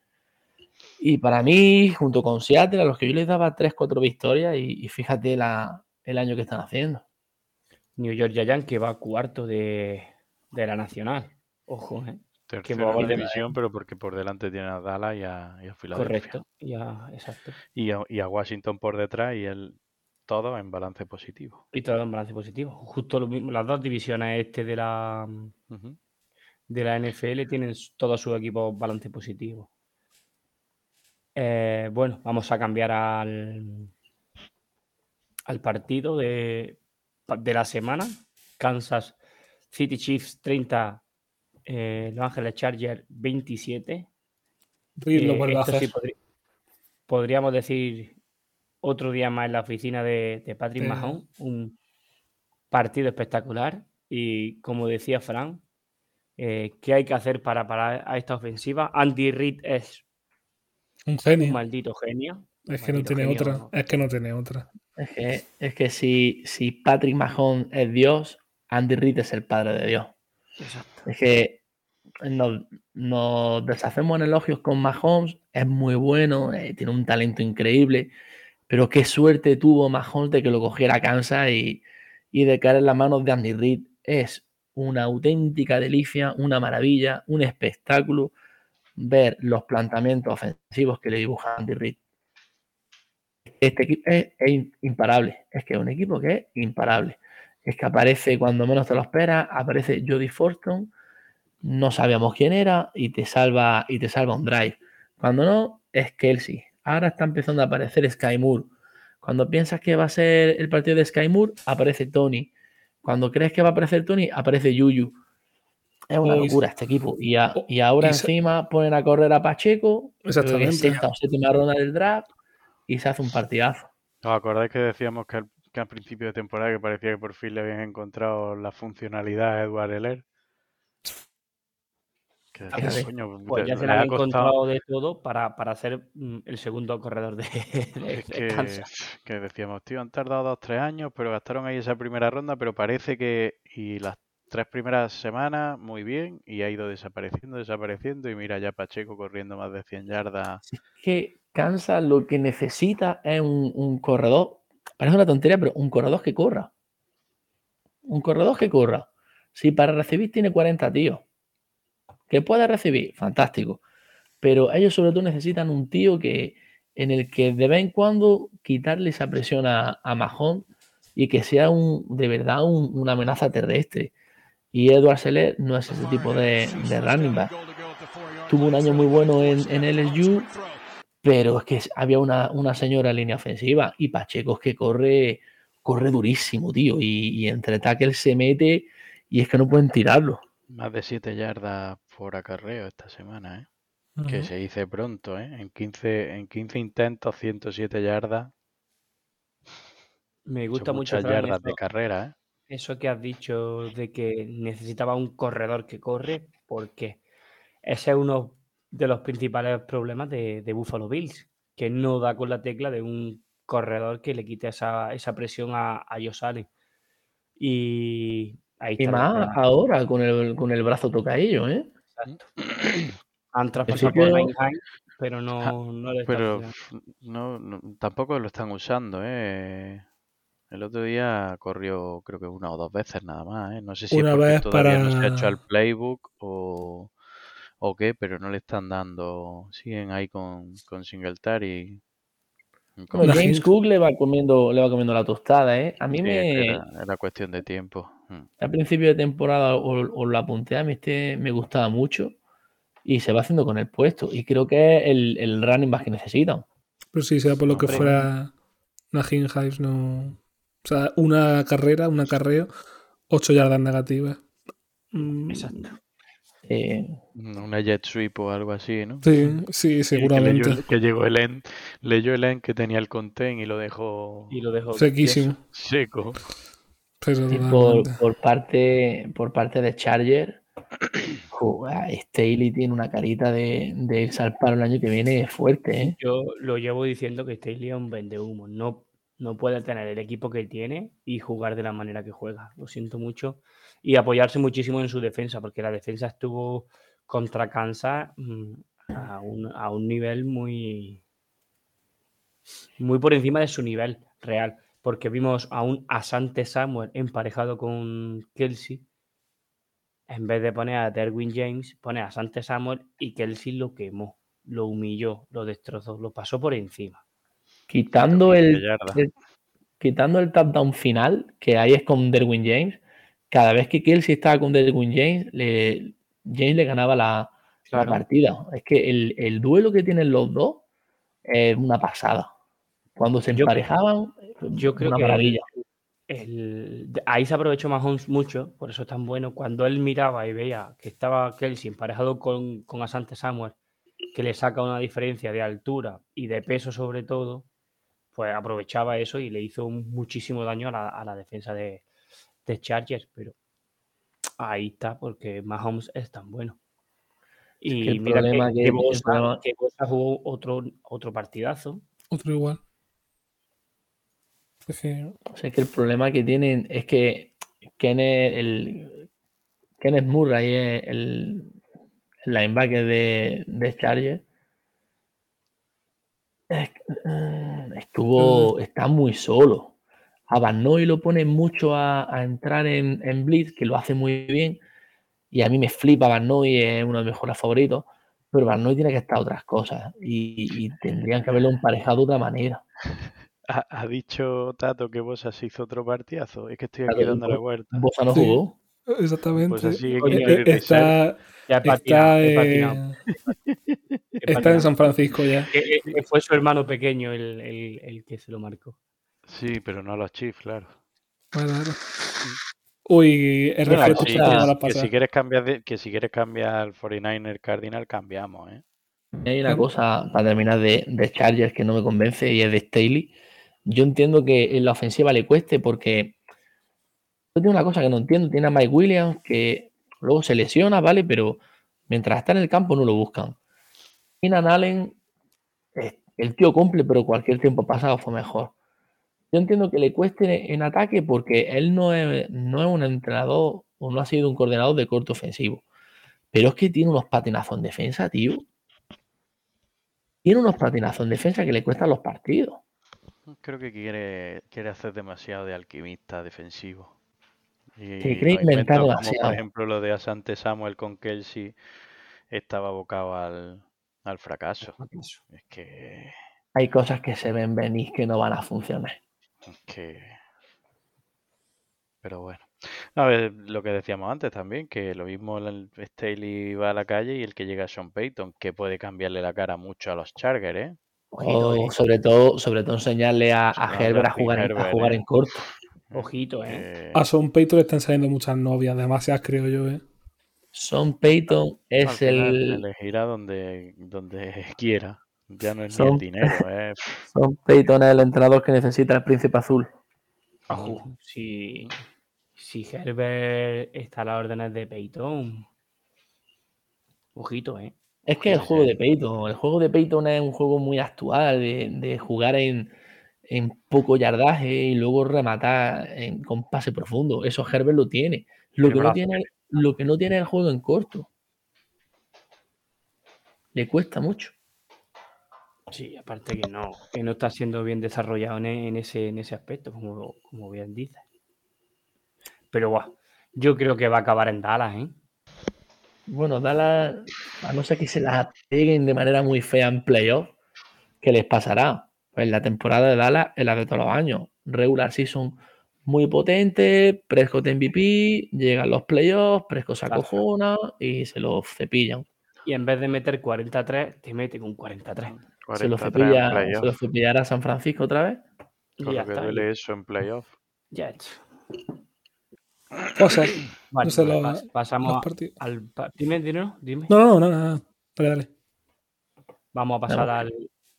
Y para mí, junto con Seattle, a los que yo les daba 3-4 victorias, y, y fíjate la- el año que están haciendo. New York Giants que va cuarto de, de la nacional. Ojo, ¿eh? la de- división, pero porque por delante tiene a Dallas y a, y a Filadelfia. Correcto. Exacto. Y a, y a Washington por detrás y el todo en balance positivo. Y todo en balance positivo. Justo lo mismo, las dos divisiones este de la de la NFL tienen todos sus equipos balance positivo. Eh, bueno, vamos a cambiar al, al partido de, de la semana. Kansas City Chiefs 30, eh, Los Ángeles Chargers 27. Reed lo Eh, vuelve a esto sí hacer. podri- podríamos decir otro día más en la oficina de, de Patrick. Mahomes. Un partido espectacular. Y como decía Fran, eh, ¿qué hay que hacer para parar a esta ofensiva? Andy Reid es Un un genio. maldito genio. Es que no tiene genio. otra. Es que no tiene otra. Es que, es que si, si Patrick Mahomes es Dios, Andy Reid es el padre de Dios. Exacto. Es que nos, nos deshacemos en elogios con Mahomes, es muy bueno, eh, tiene un talento increíble, pero qué suerte tuvo Mahomes de que lo cogiera Kansas y, y de caer en las manos de Andy Reid. Es una auténtica delicia, una maravilla, un espectáculo. ver los planteamientos ofensivos que le dibuja Andy Reid. Este equipo es, imparable. Es que es un equipo que es imparable. Es que aparece cuando menos te lo esperas, aparece Jody Fortune, no sabíamos quién era y te salva y te salva un drive. Cuando no, es Kelsey. Ahora está empezando a aparecer Sky Moore. Cuando piensas que va a ser el partido de Sky Moore, aparece Tony. Cuando crees que va a aparecer Tony, aparece Yuyu. Es una y- locura este equipo. Y, a- y ahora y encima ponen a correr a Pacheco, que es sexta o séptima ronda del draft, y se hace un partidazo. ¿Os acordáis que decíamos que al, que al principio de temporada que parecía que por fin le habían encontrado la funcionalidad a Edward Heller? Que coño, Pues ya se le le ha han encontrado de todo para, para ser mm, el segundo corredor de, de- Es de que, Kansas. que decíamos, tío, han tardado dos, tres años, pero gastaron ahí esa primera ronda, pero parece que y las tres primeras semanas muy bien y ha ido desapareciendo, desapareciendo y mira ya Pacheco corriendo más de 100 yardas. Es que Kansas lo que necesita es un, corredor. Parece una tontería, pero un corredor que corra. Un corredor que corra. Si para recibir tiene 40 tíos, que pueda recibir, fantástico. Pero ellos sobre todo necesitan un tío que en el que de vez en cuando quitarle esa presión a, a y que sea un, de verdad un- una amenaza terrestre. Y Edward Seller no es ese tipo de, de running back. Tuvo un año muy bueno en, en LSU, pero es que había una, una señora en línea ofensiva y Pacheco es que corre, corre durísimo, tío. Y, y entre tackles se mete y es que no pueden tirarlo. Más de 7 yardas por acarreo esta semana, ¿eh? Que se dice pronto, ¿eh? En 15, en 15 intentos, 107 yardas. Me Son gusta mucho muchas yardas de carrera, ¿eh? eso que has dicho de que necesitaba un corredor que corre, porque ese es uno de los principales problemas de, de Buffalo Bills, que no da con la tecla de un corredor que le quite esa, esa presión a, a Josh Allen. Y ahí Y está el más ahora con el, con el brazo tocaillo, ¿eh? Exacto. Han traspasado por pero no, no le Pero no, no- tampoco lo están usando, ¿eh? El otro día corrió creo que una o dos veces nada más, ¿eh? No sé si Una porque vez todavía no se ha hecho el playbook o, o qué, pero no le están dando, siguen ahí con, con Singletary. y con- Bueno, James Cook le va comiendo, le va comiendo la tostada, ¿eh? A mí Sí, me. era, era cuestión de tiempo. Mm. Al principio de temporada os, lo apunté, a mí este me gustaba mucho y se va haciendo con el puesto. Y creo que es el, el running back que necesitan. Pero si sea por lo que fuera Najin Hives, no. O sea, una carrera, un acarreo, 8 yardas negativas. Mm, Exacto. Eh, Una jet sweep o algo así, ¿no? Sí, sí, Y que seguramente. leyó, que llegó el end, leyó el end que tenía el contain y lo dejó Y lo dejo Sequísimo. seco. Pero y por, parte, por parte de Charger, joder, Staley tiene una carita de, de irse al paro el año que viene fuerte, ¿eh? Yo lo llevo diciendo que Staley es un vendehumo. No, no puede tener el equipo que tiene y jugar de la manera que juega. Lo siento mucho. Y apoyarse muchísimo en su defensa, porque la defensa estuvo contra Kansas mm, a un, a un nivel muy, muy por encima de su nivel real. Porque vimos a un Asante Samuel emparejado con Kelsey. En vez de poner a Derwin James, pone a Asante Samuel y Kelsey lo quemó, lo humilló, lo destrozó, lo pasó por encima. Quitando 15 el, el- quitando el touchdown final, que ahí es con Derwin James, cada vez que Kelsey estaba con Derwin James, le, James le ganaba la, partida. Es que el, el duelo que tienen los dos es una pasada. Cuando se Yo- emparejaban, Yo creo una que maravilla. el- ahí se aprovechó Mahomes mucho, por eso es tan bueno. Cuando él miraba y veía que estaba Kelsey emparejado con, con Asante Samuel, que le saca una diferencia de altura y de peso sobre todo, pues aprovechaba eso y le hizo un- muchísimo daño a la, a la defensa de, de Chargers. Pero ahí está, porque Mahomes es tan bueno. Y el mira que, problema que- que Bosa- problema- que Bosa jugó otro, otro partidazo. Otro igual. Es O sea, que el problema que tienen es que Kenneth, el, Kenneth Murray es el, el linebacker de, de Chargers. Es- eh, Estuvo, está muy solo. A Van Noy lo pone mucho a, a entrar en, en Blitz, que lo hace muy bien. Y a mí me flipa Van Noy, es uno de mis mejores favoritos. Pero Barnoy tiene que estar otras cosas y, y tendrían que haberlo emparejado de otra manera. Ha, ha dicho Tato que Bosa se hizo otro partidazo. Es que estoy aquí dando la vuelta. Bosa no Sí. jugó. Exactamente. Pues Eh, eh, está, Ya está, patinado, eh, está en. San Francisco ya. Que- que fue su hermano pequeño el, el- el que se lo marcó. Sí, pero no los Chiefs, claro. Claro. Uy, el Bueno, reflejo sí, que- si quieres cambiar de- que si quieres cambiar al 49er Cardinal, cambiamos, ¿eh? Hay una cosa para terminar de, de Chargers que no me convence y es de Staley. Yo entiendo que en la ofensiva le cueste porque yo tengo una cosa que no entiendo. Tiene a Mike Williams que luego se lesiona, ¿vale? Pero mientras está en el campo no lo buscan. Keenan Allen, el tío cumple, pero cualquier tiempo pasado fue mejor. Yo entiendo que le cueste en ataque porque él no es, no es un entrenador o no ha sido un coordinador de corte ofensivo. Pero es que tiene unos patinazos en defensa, tío. Tiene unos patinazos en defensa que le cuestan los partidos. Creo que quiere, quiere hacer demasiado de alquimista defensivo. Y Que cree inventar demasiado. por ejemplo, lo de Asante Samuel con Kelsey estaba abocado al, al fracaso. Es que, Hay cosas que se ven venir que no van a funcionar. Que... Pero bueno. A ver, lo que decíamos antes también, que lo mismo el Staley va a la calle y el que llega es Sean Payton, que puede cambiarle la cara mucho a los Chargers, ¿eh? Ojito, O eh. sobre todo, sobre todo enseñarle a, a Herbert a Justin jugar, en, a jugar eh. en corto. Ojito, ¿eh? Que A Son Payton le están saliendo muchas novias, demasiadas creo yo, ¿eh? Son Payton es el elegirá donde, donde quiera. Ya no es ni el Son- dinero, ¿eh? Son Payton es el entrenador que necesita el príncipe azul. Si, si Herbert está a las órdenes de Peyton. Ojito, ¿eh? Es que el juego de Payton, el juego de Payton es un juego muy actual, de, de jugar en, en poco yardaje y luego rematar en- con pase profundo. Eso Herbert lo tiene. Lo que, no tiene, lo que no tiene es el juego en corto. Le cuesta mucho. Sí, aparte que no, que no está siendo bien desarrollado en, en ese, en ese aspecto, como, como bien dices. Pero guau, yo creo que va a acabar en Dallas, ¿eh? Bueno, Dallas, a no ser que se las peguen de manera muy fea en playoff, ¿qué les pasará? Pues la temporada de Dallas es la de todos los años. Regular season muy potente, Prescott MVP, llegan los playoffs, Prescott se acojona y se los cepillan. Y en vez de meter 43, te mete con 43. Se los 43 en cepilla, se cepillará San Francisco otra vez. Y Con ya lo que está. duele eso en playoff. Ya hecho. Cosas, Vale, no sé pues pasamos al... Dime, dime, dime. No, no, no, no, no. Dale, dale. Vamos a pasar al,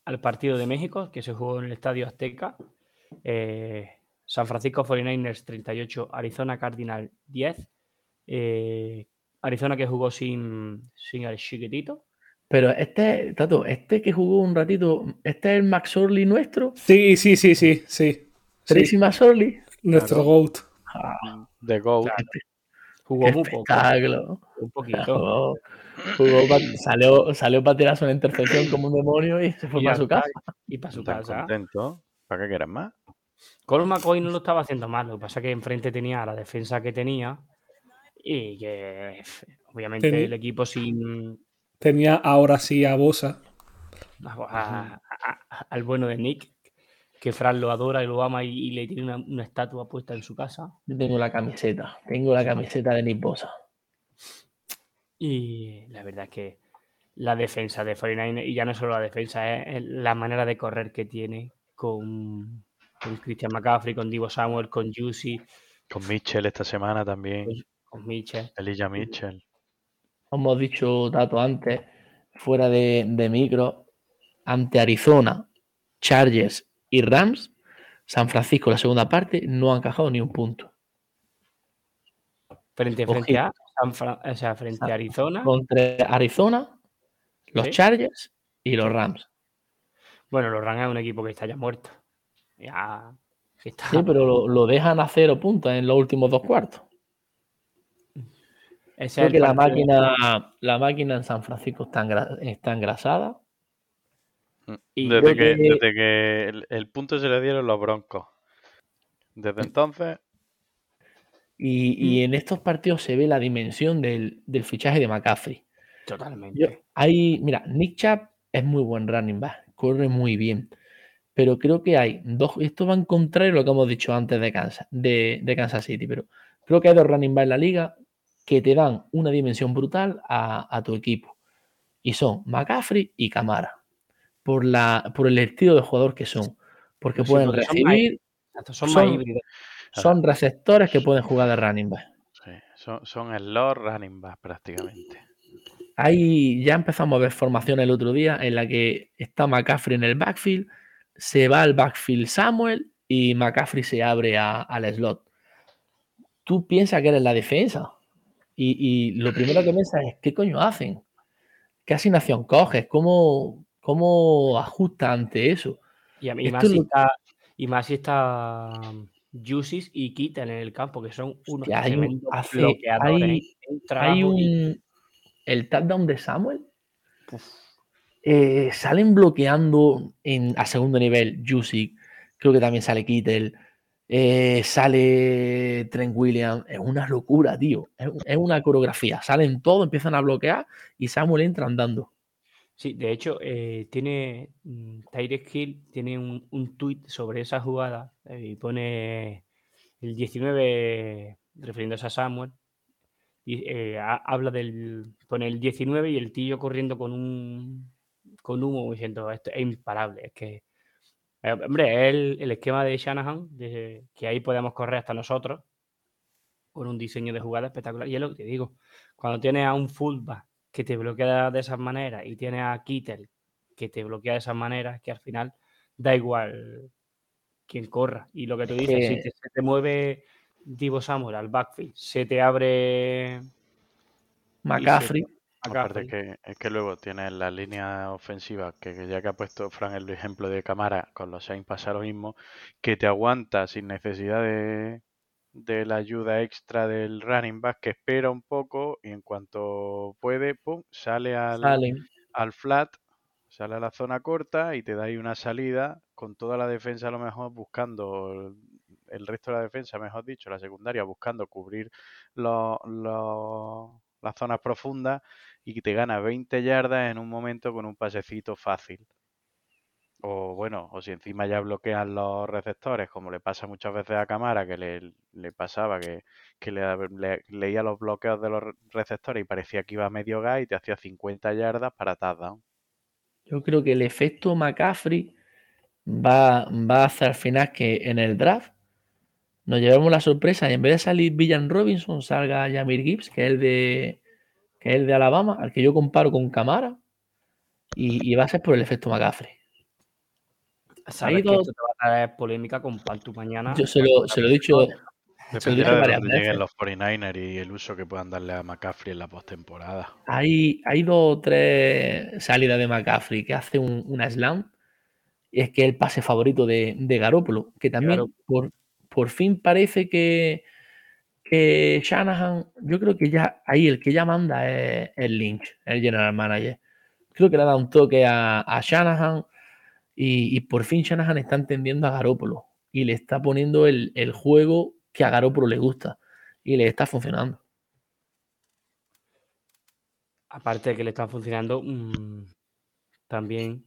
al partido de México, que se jugó en el Estadio Azteca. Eh, San Francisco 49ers 38, Arizona Cardinal 10. Eh, Arizona que jugó sin, sin el chiquitito. Pero este, Tato, este que jugó un ratito, este es el Max Orly nuestro. Sí, sí, sí, sí, sí. Tracy sí. Max Orly. Nuestro Claro. GOAT. Ah, The GOAT. Claro, jugó qué muy poco. Un poquito. Jugó, jugó pa- salió, salió para tirarse una intercepción como un demonio y se fue Y para su casa. Y para su casa. contento. ¿Para qué quieres más? Colt McCoy no lo estaba haciendo mal. Lo que pasa es que enfrente tenía la defensa que tenía. Y que obviamente Ten- el equipo sin Tenía ahora sí a Bosa. a- a- a- al bueno de Nick, que Fran lo adora y lo ama y, y le tiene una, una estatua puesta en su casa. Yo tengo la camiseta, tengo la camiseta de Nick Bosa. Y la verdad es que la defensa de 49 y ya no solo la defensa, es es la manera de correr que tiene con, con Christian McCaffrey, con Divo Samuel, con Juicy, Con Mitchell esta semana también. con Mitchell. Elijah Mitchell. Como hemos dicho dato antes, fuera de, de micro, ante Arizona, Chargers y Rams, San Francisco la segunda parte no ha encajado ni un punto. Frente, a o sea, frente a Arizona. Contra Arizona, los Sí. Chargers y los Rams. Bueno, los Rams es un equipo que está ya muerto. Ya está- Sí, pero lo, lo dejan a cero puntos en los últimos dos cuartos. Ese es Creo el que la máquina, la máquina en San Francisco está, engra- está engrasada. Y Desde que, que- desde que el, el punto se le dieron los broncos. Desde entonces, Y, y en estos partidos se ve la dimensión del, del fichaje de McCaffrey. Totalmente. Yo, hay, mira, Nick Chubb es muy buen running back, corre muy bien. Pero creo que hay dos, esto va en contrario a lo que hemos dicho antes de Kansas, de, de Kansas City, pero creo que hay dos running back en la liga que te dan una dimensión brutal a, a tu equipo. Y son McCaffrey y Camara. Por, la, por el estilo de jugador que son. Porque Pues sí, pueden porque son más- recibir, son, son- son receptores que pueden jugar de running back. Sí, son, son el Lord running back prácticamente. Ahí ya empezamos a ver formaciones el otro día en la que está McCaffrey en el backfield, se va al backfield Samuel y McCaffrey se abre a- al slot. Tú piensas que eres la defensa y, y lo primero que piensas es ¿qué coño hacen? ¿Qué asignación coges? ¿Cómo, cómo ajustas ante eso? Y, a- y Esto más si lo- está, y más si está Juicis y Kittel en el campo, que son unos Hostia, hay un- hace- hay- ¿eh? Un Hay y- un. El touchdown de Samuel. eh, salen bloqueando en, a segundo nivel Jusic. Creo que también sale Kittel. Eh, sale Trent Williams. Es una locura, tío. Es, una coreografía. Salen todos, empiezan a bloquear y Samuel entra andando. Sí, de hecho, eh, tiene mm, Tyreek Hill tiene un, un tuit sobre esa jugada eh, y pone el 19 refiriéndose a Samuel y eh, ha- habla del pone el 19 y el tío corriendo con un con humo diciendo esto es imparable, es que eh, hombre, es el, el esquema de Shanahan de que ahí podemos correr hasta nosotros con un diseño de jugada espectacular y es lo que te digo, cuando tienes a un fullback que te bloquea de esas maneras y tienes a Kittel que te bloquea de esas maneras, que al final da igual quien corra. Y lo que tú dices, si te, se te mueve Divo Samuel al backfield, se te abre McCaffrey. Aparte que es que luego tienes la línea ofensiva, que ya que ha puesto Fran el ejemplo de Camara, con los Saints pasa lo mismo, que te aguanta sin necesidad de, de la ayuda extra del running back, que espera un poco y en cuanto puede, pum, sale al, al flat, sale a la zona corta y te da ahí una salida con toda la defensa a lo mejor buscando el, el resto de la defensa, mejor dicho, la secundaria buscando cubrir los, los- las zonas profundas y te gana 20 yardas en un momento con un pasecito fácil. O bueno, o si encima ya bloquean los receptores, como le pasa muchas veces a Camara, que le, pasaba que, que le, le- leía los bloqueos de los re- receptores y parecía que iba a medio gas y te hacía 50 yardas para touchdown. Yo creo que el efecto McCaffrey va, va a hacer al final que en el draft nos llevemos la sorpresa y en vez de salir Villan Robinson salga Yamir Gibbs, que es el de, que es el de Alabama, al que yo comparo con Camara, y, y va a ser por el efecto McCaffrey. Sabes Ahí que dos- esto te va a traer polémica con Pantu mañana. Yo se lo, se lo he dicho, Dependerá de dónde lleguen los 49ers y el uso que puedan darle a McCaffrey en la postemporada. Hay, hay dos o tres salidas de McCaffrey que hace un, una slam. Y es que es el pase favorito de, de Garoppolo, que también Garoppolo. por, por fin parece que, que Shanahan, yo creo que ya ahí el que ya manda es, Lynch, el general manager. Creo que le ha dado un toque a, a Shanahan y, y por fin Shanahan está entendiendo a Garoppolo y le está poniendo el, el juego que a Garoppolo le gusta y le está funcionando. Aparte de que le están funcionando, mm, también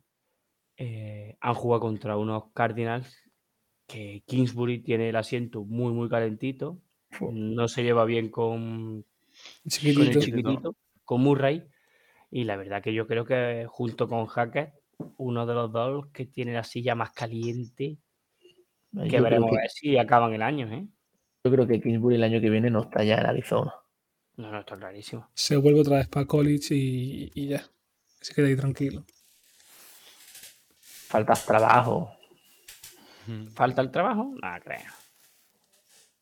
eh, han jugado contra unos Cardinals que Kingsbury tiene el asiento muy, muy calentito. No se lleva bien con, con el Chiquitito. con Murray. Y la verdad que yo creo que junto con Hackett, uno de los dos que tiene la silla más caliente, que veremos que- a ver si acaban el año, ¿eh? Yo creo que Kingsbury el año que viene no está ya en Arizona. No, no, está clarísimo. Se vuelve otra vez para college y, y ya. Se queda ahí tranquilo. Falta trabajo. ¿Falta el trabajo? No creo.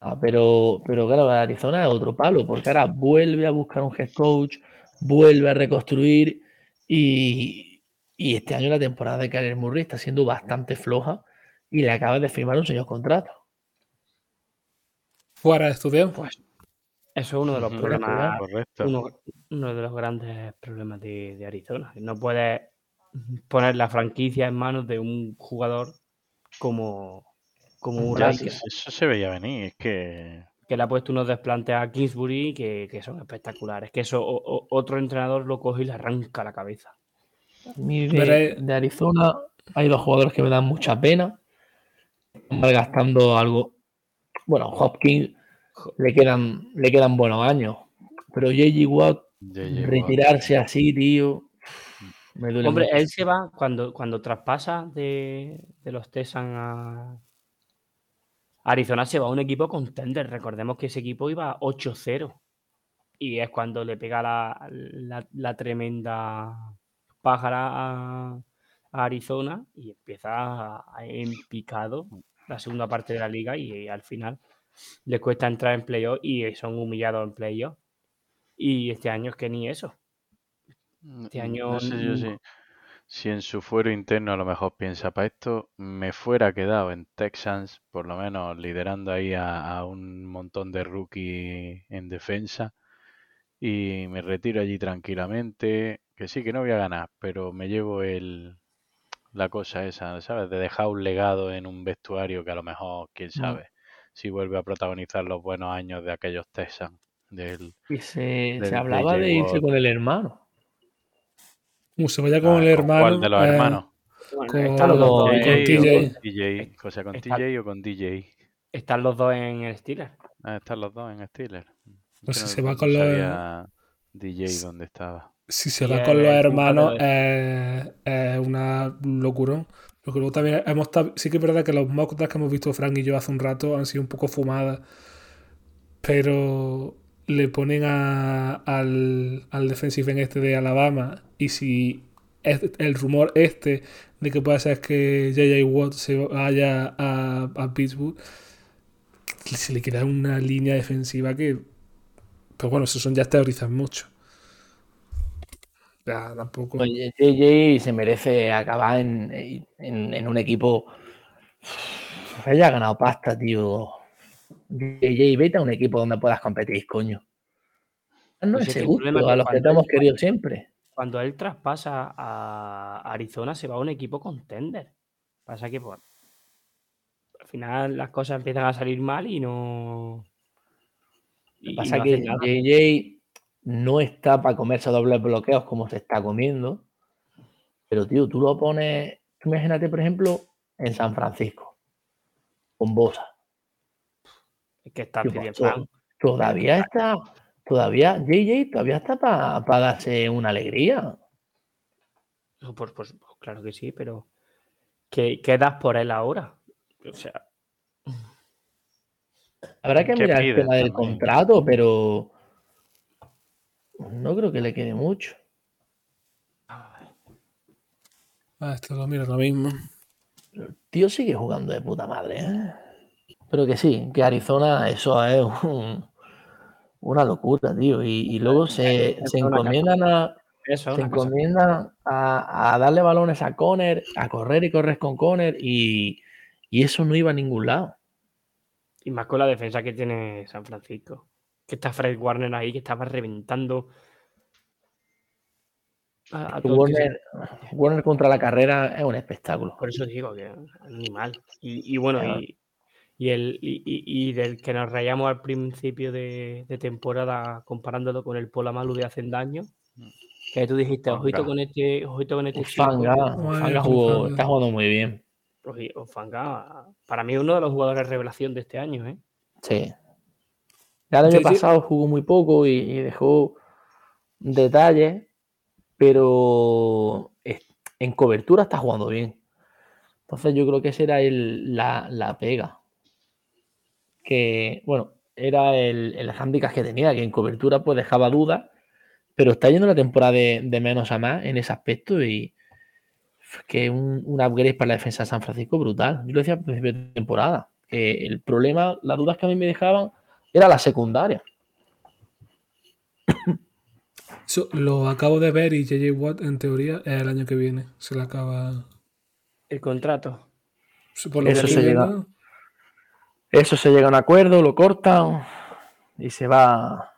Ah, pero, pero claro, Arizona es otro palo, porque ahora vuelve a buscar un head coach, vuelve a reconstruir y, y este año la temporada de Kyler Murray está siendo bastante floja y le acaba de firmar un señor contrato. Fuera de tiempos. Pues eso es uno de los problemas Correcto. uno, uno de los grandes problemas de, de Arizona. No puedes poner la franquicia en manos de un jugador como, como Ya, que, Eso, se veía venir, es que que le ha puesto unos desplantes a Kingsbury que, que son espectaculares. Que eso o- o- otro entrenador lo coge y le arranca la cabeza. De, Arizona hay dos jugadores que me dan mucha pena. Malgastando algo. Bueno, Hopkins le quedan, le quedan buenos años. Pero Watt, JJ Watt. retirarse así, tío. Me duele Hombre, mucho. él se va cuando, cuando traspasa de, de los Texans a Arizona, se va a un equipo contender. Recordemos que ese equipo iba 8-0. Y es cuando le pega la, la- la tremenda pájara a, a Arizona y empieza a- a- en picado la segunda parte de la liga y, al final les cuesta entrar en playoff y son humillados en playoff. Y este año es que ni eso. Este Mm, año No sé yo no- si, si en su fuero interno a lo mejor piensa, para esto me fuera quedado en Texans, por lo menos liderando ahí a, a un montón de rookies en defensa, y me retiro allí tranquilamente, que sí, que no voy a ganar, pero me llevo el, la cosa esa, ¿sabes? De dejar un legado en un vestuario que a lo mejor, quién sabe, si vuelve a protagonizar los buenos años de aquellos Texans. Del, Y se, del se hablaba de irse con el hermano. Como se vaya con Ah, el hermano. ¿Cuál de los eh, hermanos? Bueno, con- están, los dos, con en- TJ o con DJ, o sea, con Está- TJ o con DJ. están los dos en el Steelers. Ah, están los dos en Steelers. Pues Que si se va con no los- DJ dónde estaba. Si se va con los hermanos, padre es, es una locurón. Lo que luego también hemos sí que es verdad que los mock que hemos visto Frank y yo hace un rato han sido un poco fumadas. Pero le ponen a- al, al defensive end este de Alabama. Y si el rumor este de que puede ser que J.J. Watt se vaya a, a Pittsburgh, se le queda una línea defensiva que. Pero bueno, eso son ya teorizan mucho. Ya, tampoco. Oye, JJ se merece acabar en, en- en un equipo. Ella ha ganado pasta, tío. JJ, vete a un equipo donde puedas competir, coño. No Pues es que a los que te hemos querido siempre. Cuando él traspasa a Arizona, se va a un equipo contender. Pasa que pues, al final las cosas empiezan a salir mal y no. Y- pasa no que. JJ no está para comerse dobles bloqueos como se está comiendo. Pero, tío, tú lo pones. Imagínate, por ejemplo, en San Francisco, con Bosa. Es que está plan. Todavía está. Todavía, JJ todavía está para darse una alegría. Pues, pues, pues, claro que sí, pero. ¿qué, qué das por él ahora? O sea, Habrá que ¿Qué mirar el tema del también? contrato, pero no creo que le quede mucho. Ah, esto lo miro lo mismo. Tío sigue jugando de puta madre, ¿eh? Pero que sí, que Arizona, eso es un- una locura, tío. Y, y luego se, se encomiendan a, eso se encomiendan a, a darle balones a Conner, a correr y correr con Conner, y, y eso no iba a ningún lado. Y más con la defensa que tiene San Francisco. Que está Fred Warner ahí, que estaba reventando. a- a Warner, Warner contra la carrera es un espectáculo. Por eso digo que animal. Y, y bueno, Claro. y, y el, y, y- del que nos rayamos al principio de, de temporada comparándolo con el Polamalu de hace años. Que tú dijiste, ojito con este, ojito con este chico. Fanga, Fanga jugó- está jugando muy bien. O Fanga, para mí uno de los jugadores revelación de este año, ¿eh? Sí. Ya el año Sí, sí. pasado jugó muy poco y, y dejó detalles, pero es- en cobertura está jugando bien. Entonces yo creo que esa era el, la, la pega. Que, bueno, era el, el handicap que tenía, que en cobertura pues dejaba dudas, pero está yendo la temporada de, de menos a más en ese aspecto y que un, un upgrade para la defensa de San Francisco brutal. Yo lo decía al principio de temporada, que el problema, las dudas que a mí me dejaban era la secundaria. Eso lo acabo de ver y JJ Watt en teoría es el año que viene. Se le acaba. El contrato. Por lo Eso que se llega. Eso se llega a un acuerdo, lo cortan y se va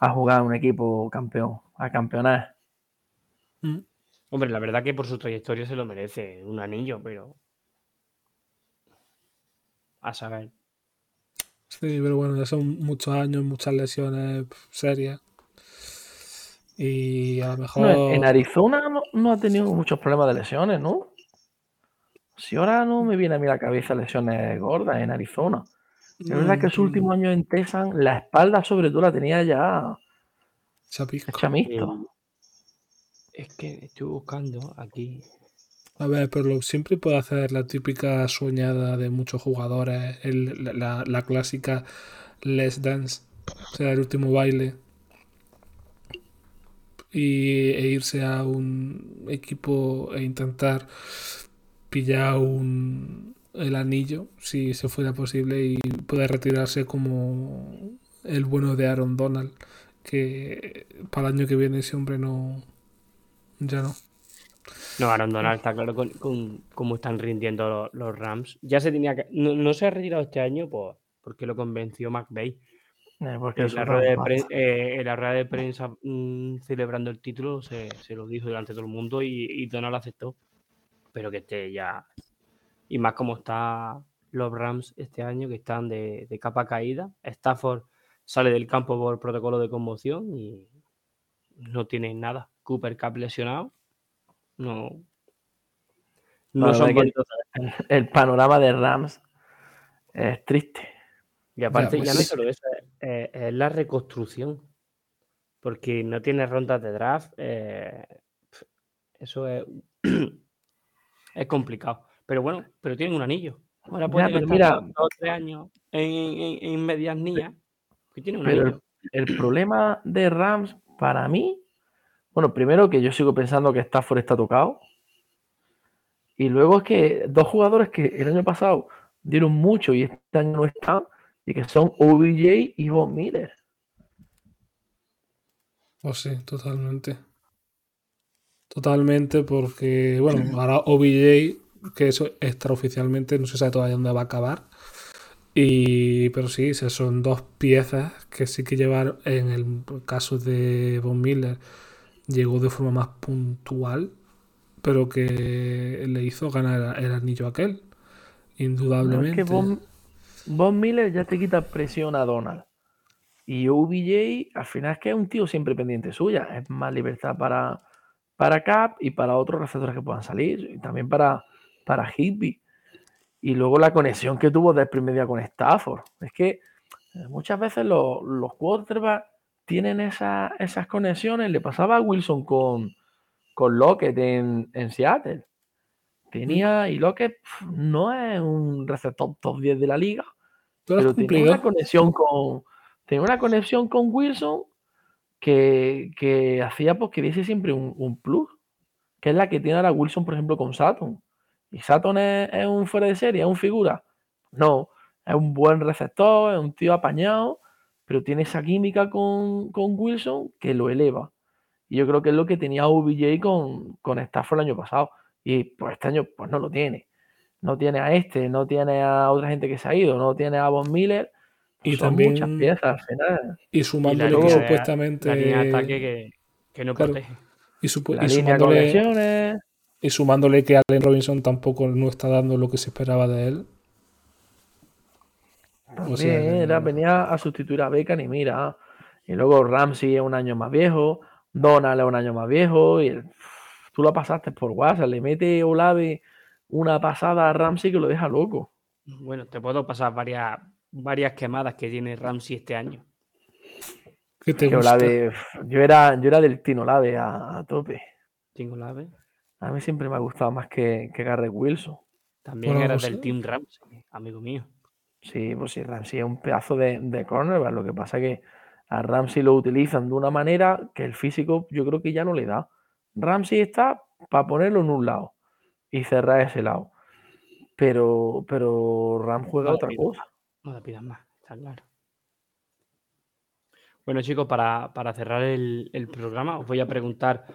a jugar un equipo campeón, a campeonar. mm, Hombre, la verdad que por su trayectoria se lo merece un anillo, pero. A saber. Sí, pero bueno, ya son muchos años, muchas lesiones serias. Y a lo mejor. No, en Arizona no, no ha tenido muchos problemas de lesiones, ¿no? Si ahora no me viene a mí la cabeza lesiones gordas en Arizona. Es verdad que su Mm, último año en Texas, la espalda sobre todo la tenía ya mixto. Es que estoy buscando aquí. A ver, pero lo- siempre puede hacer la típica soñada de muchos jugadores, el- la, la- la clásica Les Dance, o sea, el último baile, y, e irse a un equipo e intentar pillar un, el anillo, si se fuera posible, y poder retirarse como el bueno de Aaron Donald, que para el año que viene ese hombre no, ya no. No, Aaron Donald está claro con, con cómo están rindiendo los, los Rams. Ya se tenía que. No, no se ha retirado este año pues, porque lo convenció McVeigh. Eh, porque En eso la, es rueda de, rampa. pre- eh, en la rueda de prensa mm, celebrando el título se, se lo dijo delante de todo el mundo y, y Donald aceptó. Pero que esté ya. Y más como está los Rams este año, que están de, de capa caída. Stafford sale del campo por protocolo de conmoción y no tiene nada. Cooper Cup lesionado. No. No son que-. El, el panorama de Rams es triste. Y aparte, Ya, ya, no pues. es solo eso, es, es la reconstrucción. Porque no tiene rondas de draft. eh, eso es, es complicado. Pero bueno, pero tienen un anillo. Ahora Ya, pueden pero estar mira- dos dos o tres años en, en, en medias nías. Que tienen un Pero anillo. el, el problema de Rams, para mí, bueno, primero que yo sigo pensando que Stafford está tocado. Y luego es que dos jugadores que el año pasado dieron mucho y este año no están, y que son OBJ y Von Miller. Pues sí, totalmente. Totalmente, porque, bueno, ahora OBJ, que eso extraoficialmente, no se sabe todavía dónde va a acabar. Y, pero sí, esas son dos piezas que sí que llevar en el caso de Von Miller, llegó de forma más puntual, pero que le hizo ganar el anillo a aquel, No, es indudablemente. que Von, Von Miller ya te quita presión a Donald. Y OBJ, al final es que es un tío siempre pendiente suya. Es más libertad para, para Cap y para otros receptores que puedan salir. Y también para, para Higby. Y luego la conexión que tuvo del primer día con Stafford. Es que eh, muchas veces los, los quarterbacks tienen esa- esas conexiones. Le pasaba a Wilson con, con Lockett en, en Seattle. Tenía, y Lockett no es un receptor top 10 de la liga, Pero tenía una conexión con, tenía una conexión con Wilson que, hacía pues, que diese siempre un, un plus, que es la que tiene ahora Wilson, por ejemplo, con Saturn. ¿Y Saturn es, es un fuera de serie, es un figura? No, es un buen receptor, es un tío apañado, pero tiene esa química con, con Wilson que lo eleva. Y yo creo que es lo que tenía OBJ con, con Stafford el año pasado. Y pues este año pues no lo tiene. No tiene a este, no tiene a otra gente que se ha ido, no tiene a Von Miller. Y Son también- muchas piezas al final. Y Y sumándole la que línea- supuestamente. La línea de ataque que, que no Claro. protege. Y, La y sumándole, y sumándole que Allen Robinson tampoco no está dando lo que se esperaba de él. O sea, También era, venía a sustituir a Beckham y mira. Y luego Ramsey es un año más viejo, Donald es un año más viejo. Y el- tú lo pasaste por WhatsApp, le mete Olave una pasada a Ramsey que lo deja loco. Bueno, te puedo pasar varias, varias quemadas que tiene Ramsey este año. ¿Qué te Que gusta? Olave, yo era, yo era del Team Olave a, a tope. Tengo la ave. A mí siempre me ha gustado más que, que Garrett Wilson. También Bueno, eras pues, del Team Ramsey, amigo mío. Sí, pues sí, Ramsey es un pedazo de, de cornerback. Lo que pasa que a Ramsey lo utilizan de una manera que el físico yo creo que ya no le da. Ramsey está para ponerlo en un lado y cerrar ese lado. Pero, pero Ram juega otra mira. cosa. No te pidas más, está claro. Bueno, chicos, para, para cerrar el, el programa, os voy a preguntar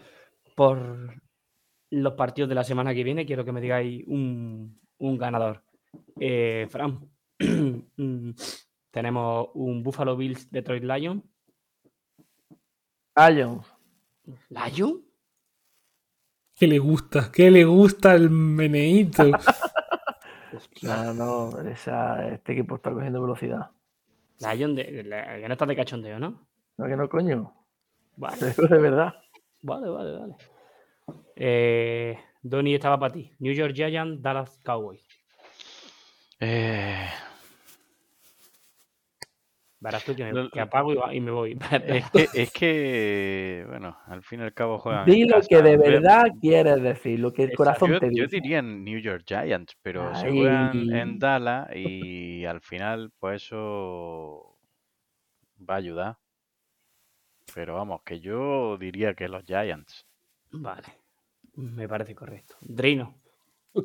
por los partidos de la semana que viene. Quiero que me digáis un, un ganador. Eh, Fran, mm, tenemos un Buffalo Bills Detroit Lions. Lions. ¿Lion? ¿Qué le gusta? ¿Qué le gusta el meneíto? No, no, esa- este equipo está cogiendo velocidad. De, la- que no estás de cachondeo, ¿no? No, que no, coño. Vale, digo de verdad. vale, vale. vale. Eh, Donny estaba para ti. New York Giants, Dallas Cowboys. Eh, Verás tú que, me, que apago y, me voy. es, que, es que, bueno, al fin y al cabo juegan. Di lo casa. que de Ve- verdad quieres decir, lo que el corazón Yo, te yo dice. diría en New York Giants, pero se juegan en Dallas y al final, pues eso va a ayudar. Pero vamos, que yo diría que los Giants. Vale, me parece correcto. Drino.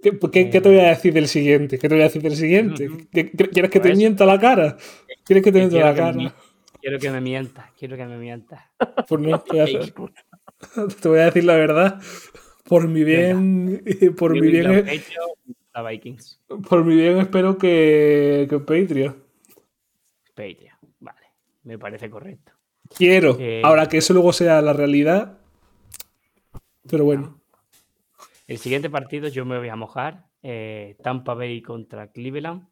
¿Qué, qué- qué te voy a decir del siguiente? ¿Qué te voy a decir del siguiente? ¿Qué- qué- ¿Quieres que te mienta la cara? ¿Quieres que te mienta la me, cara? quiero que me mientas, quiero que me mientas. Pues no, te voy a, hacer- te voy a decir la verdad. Por mi bien, por mi bien, Vikings. por mi bien espero que, que Patriot. Patriots, vale, me parece correcto. Quiero. Eh, Ahora que eso luego sea la realidad. Pero bueno. El siguiente partido yo me voy a mojar. eh, Tampa Bay contra Cleveland.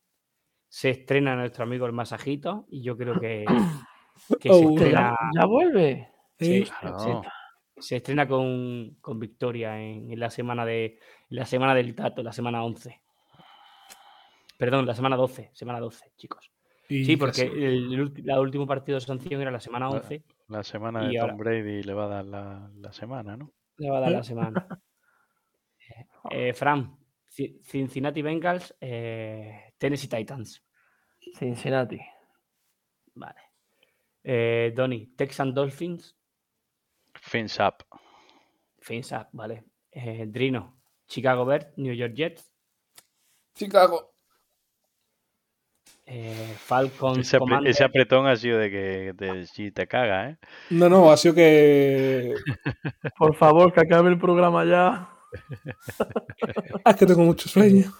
Se estrena nuestro amigo el masajito y yo creo que, que se Oh. estrena, ¿Ya, ya vuelve? sí, ¿eh? Claro. se, se estrena con, con victoria en, en la semana de en la semana del Tato, la semana 11. Perdón, la semana 12, semana 12, chicos. Y Sí, porque el, el la último partido de sanción era la semana Ah. 11. La semana de ahora- Tom Brady le va a dar la, la semana, ¿no? Le va a dar la semana. Eh, Fran, Ci- Cincinnati Bengals, eh, Tennessee Titans. Cincinnati. Vale. Eh, Donny, Texan Dolphins, Fins up. Fins up, vale. Eh, Drino, Chicago Bears, New York Jets, Chicago. eh, Falcons, Ese, apre- Commanders, ese apretón ha sido de que te, si te caga, ¿eh? No, no, ha sido que. Por favor, que acabe el programa ya. Ah, es que tengo mucho sueño.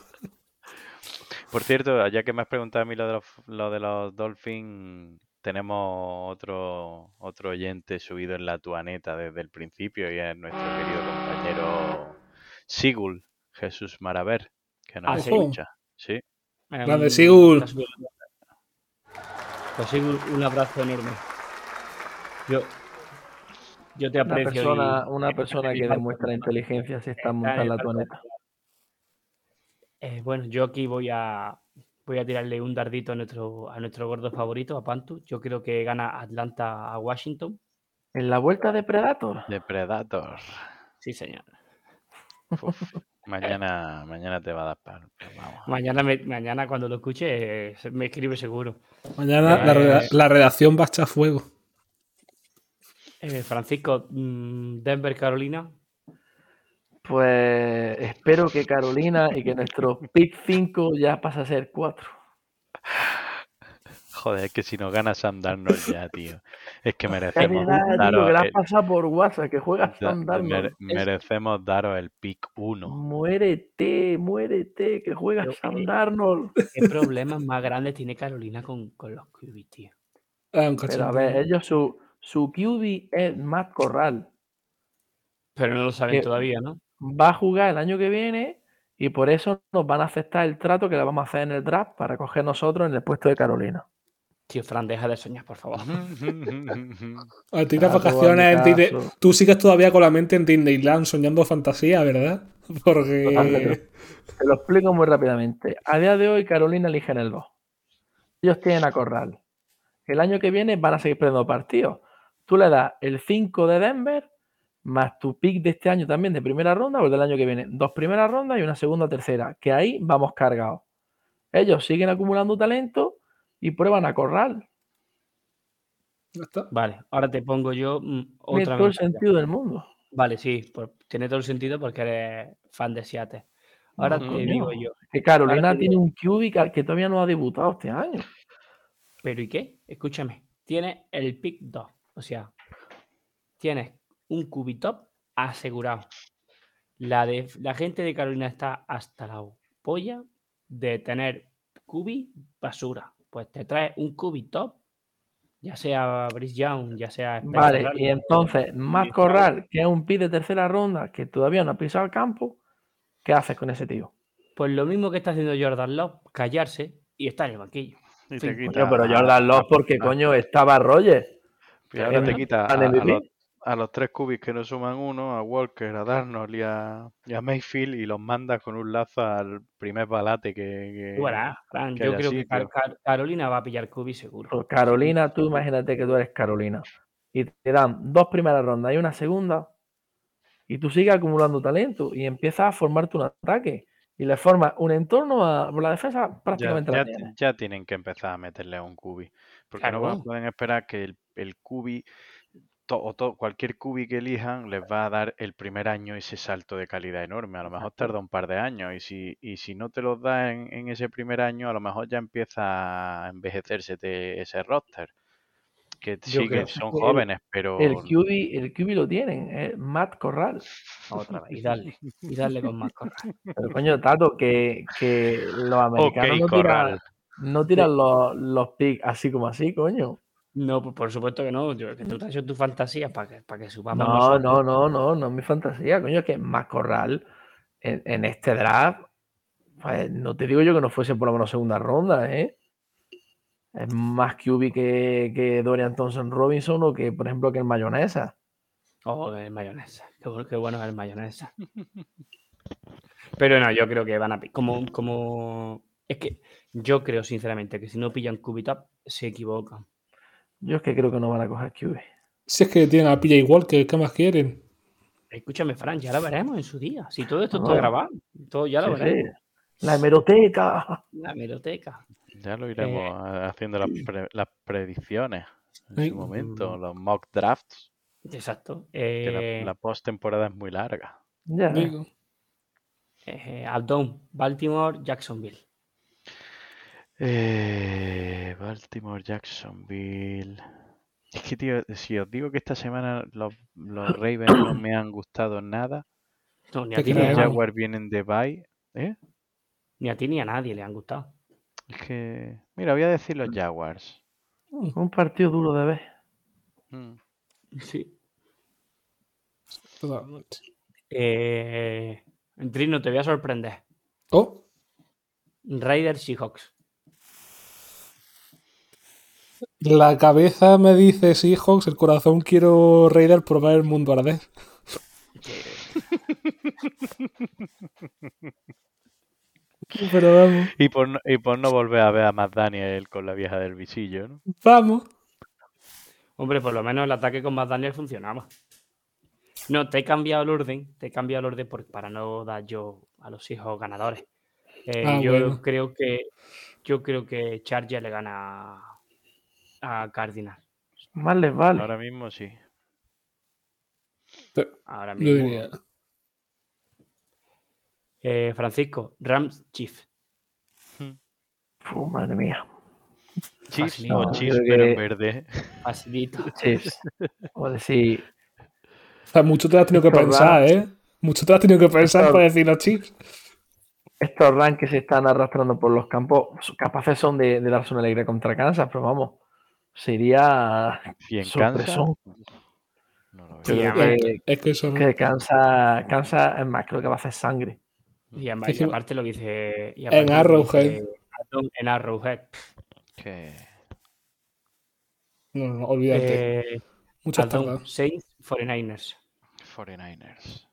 Por cierto, ya que me has preguntado a mí lo de los, lo de los Dolphins, tenemos otro, otro oyente subido en la tuaneta desde el principio y es nuestro querido compañero Sigul, Jesús Maraver, que nos Ah, sí. escucha. Sí. Grande, un- Sigul. Pues Sigul, un abrazo enorme. Yo, yo te Una aprecio. y- una persona que demuestra inteligencia se está montando la tuaneta. Eh, bueno, yo aquí voy a voy a tirarle un dardito a nuestro, a nuestro gordo favorito, a Pantu. Yo creo que gana Atlanta a Washington. En la vuelta de Predator. De Predator. Sí, señor. Uf, mañana, mañana te va a dar palo. Mañana, me- mañana cuando lo escuche, eh, se- me escribe seguro. Mañana Eh, la redacción va a echar fuego. Eh, Francisco, mm, Denver, Carolina. Pues espero que Carolina y que nuestro pick 5 ya pase a ser 4. Joder, es que si nos gana Sam Darnold ya, tío. Es que merecemos verdad, tío, daros que el- pasado por WhatsApp, que juega Sam Darnold. Es- merecemos daros el pick 1. Muérete, muérete, que juega Pero, Sam eh, Darnold. ¿Qué problemas más grandes tiene Carolina con, con los QB, tío? Ah, Pero a ver, ellos su, su QB es Matt Corral. Pero no lo saben todavía, ¿no? Va a jugar el año que viene y por eso nos van a aceptar el trato que le vamos a hacer en el draft para coger nosotros en el puesto de Carolina. Tío, Fran, deja de soñar, por favor. A ti las Ah, tú, vacaciones en Disney-. Tú sigues todavía con la mente en Disneyland soñando fantasía, ¿verdad? Porque. Totalmente. Te lo explico muy rápidamente. A día de hoy, Carolina elige en el 2. Ellos tienen a Corral. El año que viene van a seguir perdiendo partidos. Tú le das el 5 de Denver, más tu pick de este año también de primera ronda, o el del año que viene. Dos primeras rondas y una segunda o tercera. Que ahí vamos cargados. Ellos siguen acumulando talento y prueban a Corral. Está. Vale, ahora te pongo yo mm, Tiene otra todo el sentido del mundo. Vale, sí, por- tiene todo el sentido porque eres fan de Seattle. Ahora No, te digo yo, Que Carolina tiene un QB que- todavía no ha debutado este año. ¿pero y qué? Escúchame, tienes el pick 2, o sea, tienes un QB top asegurado. La, de, la gente de Carolina está hasta la polla de tener QB basura. Pues te traes un QB top, ya sea Brice Young, ya sea Spencer Vale, y entonces, más Corral, que es un pick de tercera ronda que todavía no ha pisado el campo, ¿qué haces con ese tío? Pues lo mismo que está haciendo Jordan Love, callarse y estar en el banquillo. Y te Sí, quita Coño, pero Jordan Love, porque coño estaba Rogers. Y ahora te quita a, los, a los tres cubis que no suman uno, a Walker, a Darnold y a, y a Mayfield, y los mandas con un lazo al primer balate que. que- Tú verás, Fran, que yo creo que Car- sitio. Car- Carolina va a pillar Cubi seguro. Pues Carolina, tú imagínate que tú eres Carolina y te dan dos primeras rondas y una segunda y tú sigues acumulando talento y empiezas a formarte un ataque y le formas un entorno a por la defensa Ya, prácticamente ya la tienes. ya tienen que empezar a meterle a un cubi. Porque no Claro. pueden esperar que el, el cubi to- o to- cualquier cubi que elijan les va a dar el primer año ese salto de calidad enorme. A lo mejor tarda un par de años y si, y si no te los da en, en ese primer año, a lo mejor ya empieza a envejecerse te- ese roster. Que Yo sí que que son el- jóvenes, pero El QB, el QB lo tienen, Matt Corral. Otra vez. Y darle. Y darle con más corral. Pero coño, Tato, que, que los americanos no tiran, no tiran los, los picks así como así, coño. No, pues por supuesto que no. Yo, que tú te has hecho tus fantasías para que, para que subamos No, nosotros. no, no, no, no es mi fantasía, coño, es que Matt Corral en, en este draft, pues, no te digo yo que no fuese por lo menos segunda ronda, ¿eh? Es más QB que, que Dorian Thompson Robinson o que, por ejemplo, que el Mayonesa. Oh, el mayonesa. Qué bueno, qué bueno es el mayonesa. Pero no, yo creo que van a. Como, como. Es que yo creo, sinceramente, que si no pillan Cubitap, se equivocan. Yo es que creo que no van a coger QB. Si es que tienen a PJ Walker, ¿qué más quieren? Escúchame, Fran, ya lo veremos en su día. Si todo esto No. está grabado, todo ya lo Sí, veremos. sí. La hemeroteca. La hemeroteca. ya lo iremos Eh, a- haciendo las, pre- las predicciones en su momento, los mock drafts. Exacto. Que la, Eh, la postemporada es muy larga. Ya. Digo, eh, Abdón, Baltimore, Jacksonville. Eh, Baltimore, Jacksonville. Es que, tío, si os digo que esta semana los, los Ravens no me han gustado nada, No, ni a ti ni a, vienen de bye, ¿eh? ni a ti ni a nadie le han gustado. Es que, mira, voy a decir los Jaguars. Un partido duro de ver. Mm. Sí. totalmente. Eh, Trino, te voy a sorprender. Oh, Raiders Seahawks. La cabeza me dice Seahawks, el corazón quiero Raider por ver el mundo arder. Pero vamos, Y por, no, y por no volver a ver a Matt Daniel con la vieja del visillo, ¿no? vamos. Hombre, por lo menos el ataque con más Daniel funcionaba. No, te he cambiado el orden. Te he cambiado el orden por- para no dar yo a los hijos ganadores. Eh, Ah, yo bueno. creo que yo creo que Charger le gana a Cardinal. Más les vale. Ahora mismo sí. Ahora Yo mismo. diría. Eh, Francisco, Rams Chief. Uf, madre mía. Chiefs Facilito. o No, Chiefs, pero en verde. Facilito. Chiefs. O decir, O sea, mucho te lo has tenido que Estos pensar, Rams- ¿eh? Mucho te lo has tenido que pensar Estos- para decir los chips. estos ranks que se están arrastrando por los campos, capaces son de, de darse una alegría contra Kansas, pero vamos, sería Y en Kansas. sorpresón. No lo veo. Que, Es que eso no. que Kansas, Kansas, es más, creo que va a hacer sangre. Y, además- Es que- y aparte lo que dice. y En Arrowhead. En Arrowhead. Que No, no, no, olvídate. Eh, Muchas tardas. Saints 49ers. 49ers.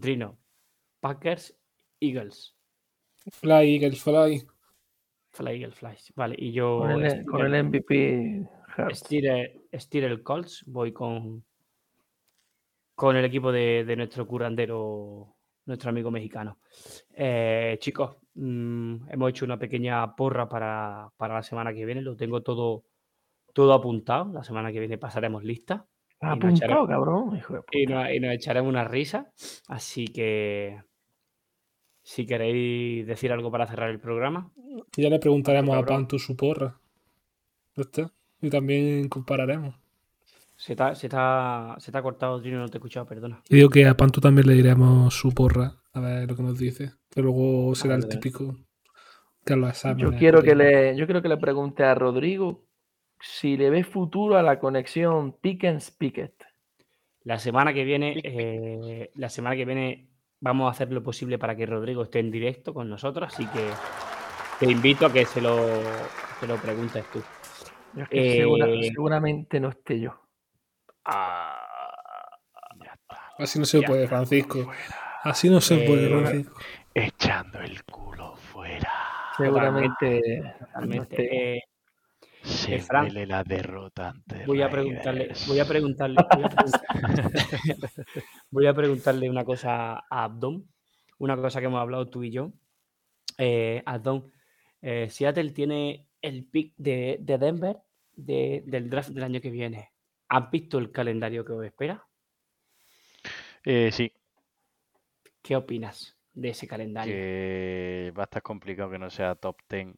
Trino. Packers, Eagles. Fly, Eagles, fly. Fly Eagle Flies. Vale, y yo. Con el, con el MVP. Hurts. Steeler Colts, voy con. Con el equipo de, de nuestro curandero, nuestro amigo mexicano. Eh, chicos, mm, hemos hecho una pequeña porra para, para la semana que viene. Lo tengo todo, todo apuntado. La semana que viene pasaremos lista. Y apuntado, cabrón. hijo de y nos, y nos echaremos una risa. Así que. Si queréis decir algo para cerrar el programa. Y ya le preguntaremos a. Pantu su porra. Ya está. Y también compararemos. Se te ha, se ha- se ha cortado, Trino, no te he escuchado, perdona. Y digo que a Pantu también le diremos su porra. A ver lo que nos dice. Que luego será el típico. Que lo. Yo quiero que le, yo quiero que le pregunte a Rodrigo si le ve futuro a la conexión Pickens Pickett. La semana que viene, eh, la semana que viene vamos a hacer lo posible para que Rodrigo esté en directo con nosotros, así que te invito a que se lo, que lo preguntes tú. Yo es que segura- Eh, seguramente no esté yo. Ah, Así no se puede, Francisco. Así no se puede, Eh, Francisco. Echando el culo fuera. Seguramente no totalmente. esté. Eh, Se Eh, Fran, huele la derrota ante voy a preguntarle, voy a preguntarle, voy a preguntarle, voy a preguntarle una cosa a Abdón, una cosa que hemos hablado tú y yo. Eh, Abdón, eh, Seattle tiene el pick de, de Denver de- del draft del año que viene. ¿Has visto el calendario que os espera? Eh, sí, ¿Qué opinas de ese calendario? que va a estar complicado que no sea top 10.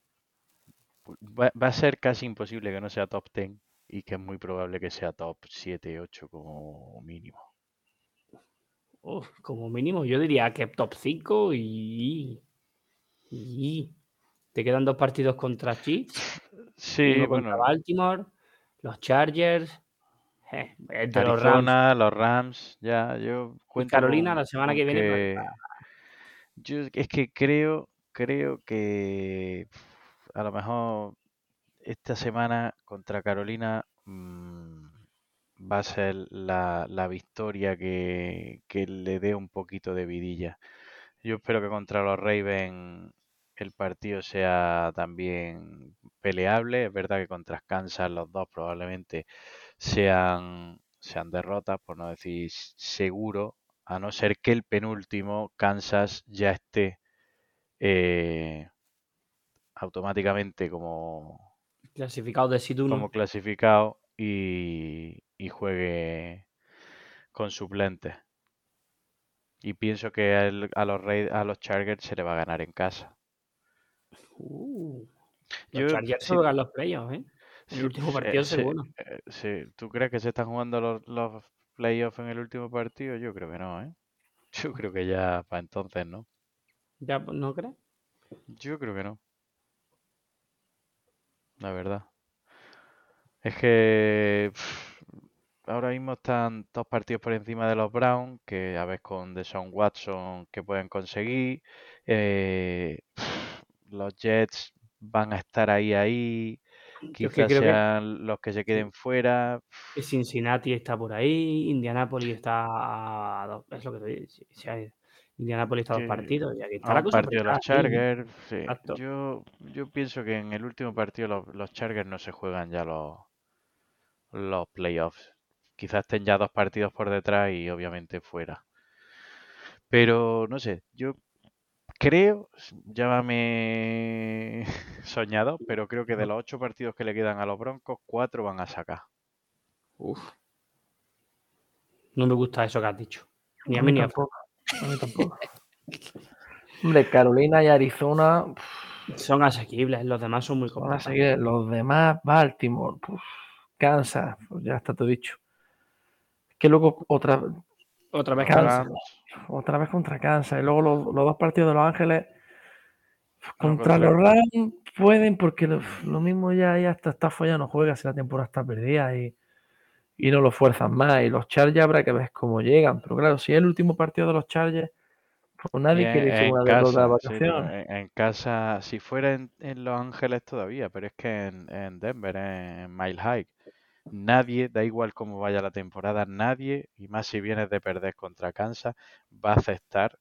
Va, va a ser casi imposible que no sea top 10 y que es muy probable que sea top 7, 8 como mínimo. Uf, como mínimo, yo diría que top 5 y, y te quedan dos partidos contra Chiefs, Sí, uno contra bueno, Baltimore, los Chargers, eh, de los Rams Arizona, los Rams, ya, yo cuento Carolina la semana con que viene. pues, que- Yo es que creo, creo que a lo mejor esta semana contra Carolina mm, va a ser la, la victoria que, que le dé un poquito de vidilla. Yo espero que contra los Ravens el partido sea también peleable. Es verdad que contra Kansas los dos probablemente sean, sean derrotas, por no decir seguro, a no ser que el penúltimo, Kansas, ya esté eh, automáticamente como, clasificado de Sit 1. como clasificado y, y juegue con suplentes. Y pienso que a, el- a los Raid- a los Chargers se le va a ganar en casa. Uh, Yo, los Chargers sí, juegan los playoffs, ¿eh? El sí, último eh, partido seguro. eh, sí. ¿Tú crees que se están jugando los, los playoffs en el último partido? Yo creo que no, ¿eh? Yo creo que ya para entonces, ¿no? ¿Ya no crees? Yo creo que no. La verdad. Es que ahora mismo están dos partidos por encima de los Browns, que a ver con Deshaun Watson que pueden conseguir. Eh, los Jets van a estar ahí, ahí. Que Quizás que, sean los que se queden fuera. Cincinnati está por ahí, Indianapolis está a dos, es lo que te digo. Indianapolis está dos partidos y aquí está la cosa partido de los. Chargers. sí. Yo, yo pienso que en el último partido los, los Chargers no se juegan ya los, los playoffs. Quizás estén ya dos partidos por detrás y obviamente fuera. Pero no sé, yo creo, llámame soñado, pero creo que de los ocho partidos que le quedan a los Broncos, cuatro van a sacar. Uf, no me gusta eso que has dicho. Ni a mí ni a tampoco. A mí tampoco. Hombre, Carolina y Arizona, Son asequibles, los demás son muy seguir. Los demás, Baltimore, Kansas, pues ya está todo dicho. Que luego otra, Otra vez Kansas. Rams, otra vez contra Kansas y luego los, los dos partidos de Los Ángeles contra contra, los Rams pueden porque lo, lo mismo ya, ya hasta está ya no juega si la temporada está perdida y, y no lo fuerzan más. Y los Chargers habrá que ver cómo llegan. Pero claro, si es el último partido de los Chargers, pues nadie en, quiere irse una de casa, sí, no, vacaciones. en, en casa, si fuera en, en Los Ángeles todavía, pero es que en, en Denver, en Mile High, nadie, da igual cómo vaya la temporada, nadie, y más si vienes de perder contra Kansas, va a aceptar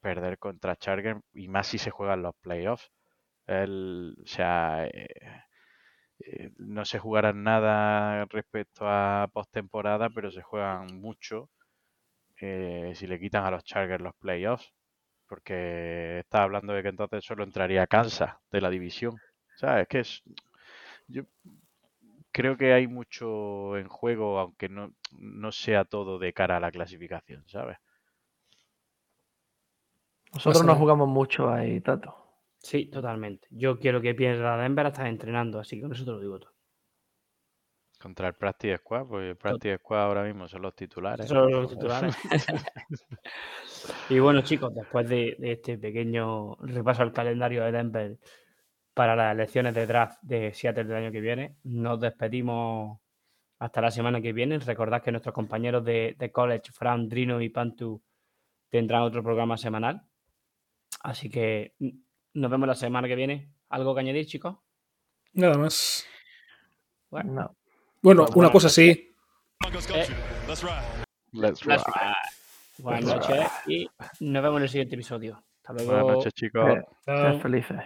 perder contra Chargers, y más si se juegan los playoffs. El, o sea, eh, eh, no se jugarán nada respecto a postemporada, pero se juegan mucho eh, si le quitan a los Chargers los playoffs, porque está hablando de que entonces solo entraría Kansas de la división. ¿Sabes? Es que es, yo creo que hay mucho en juego, aunque no, no sea todo de cara a la clasificación, ¿sabes? Nosotros no jugamos mucho ahí, Tato. Sí, totalmente. Yo quiero que pierda Denver hasta entrenando, así que con eso te lo digo todo. Contra el Practice Squad, pues el Practice Squad ahora mismo son los titulares. Son los titulares. y bueno, chicos, después de, de este pequeño repaso al calendario de Denver para las elecciones de draft de Seattle del año que viene, nos despedimos hasta la semana que viene. Recordad que nuestros compañeros de, de college, Fran, Drino y Pantu, tendrán otro programa semanal. Así que mm, nos vemos la semana que viene. ¿Algo que añadir, chicos? Nada más. Bueno, No. Bueno, Bueno, una cosa sí. eh, Let's Let's ride. ride. Buenas noches y nos vemos en el siguiente episodio. Hasta luego. Buenas noches, chicos. Eh, Sed felices.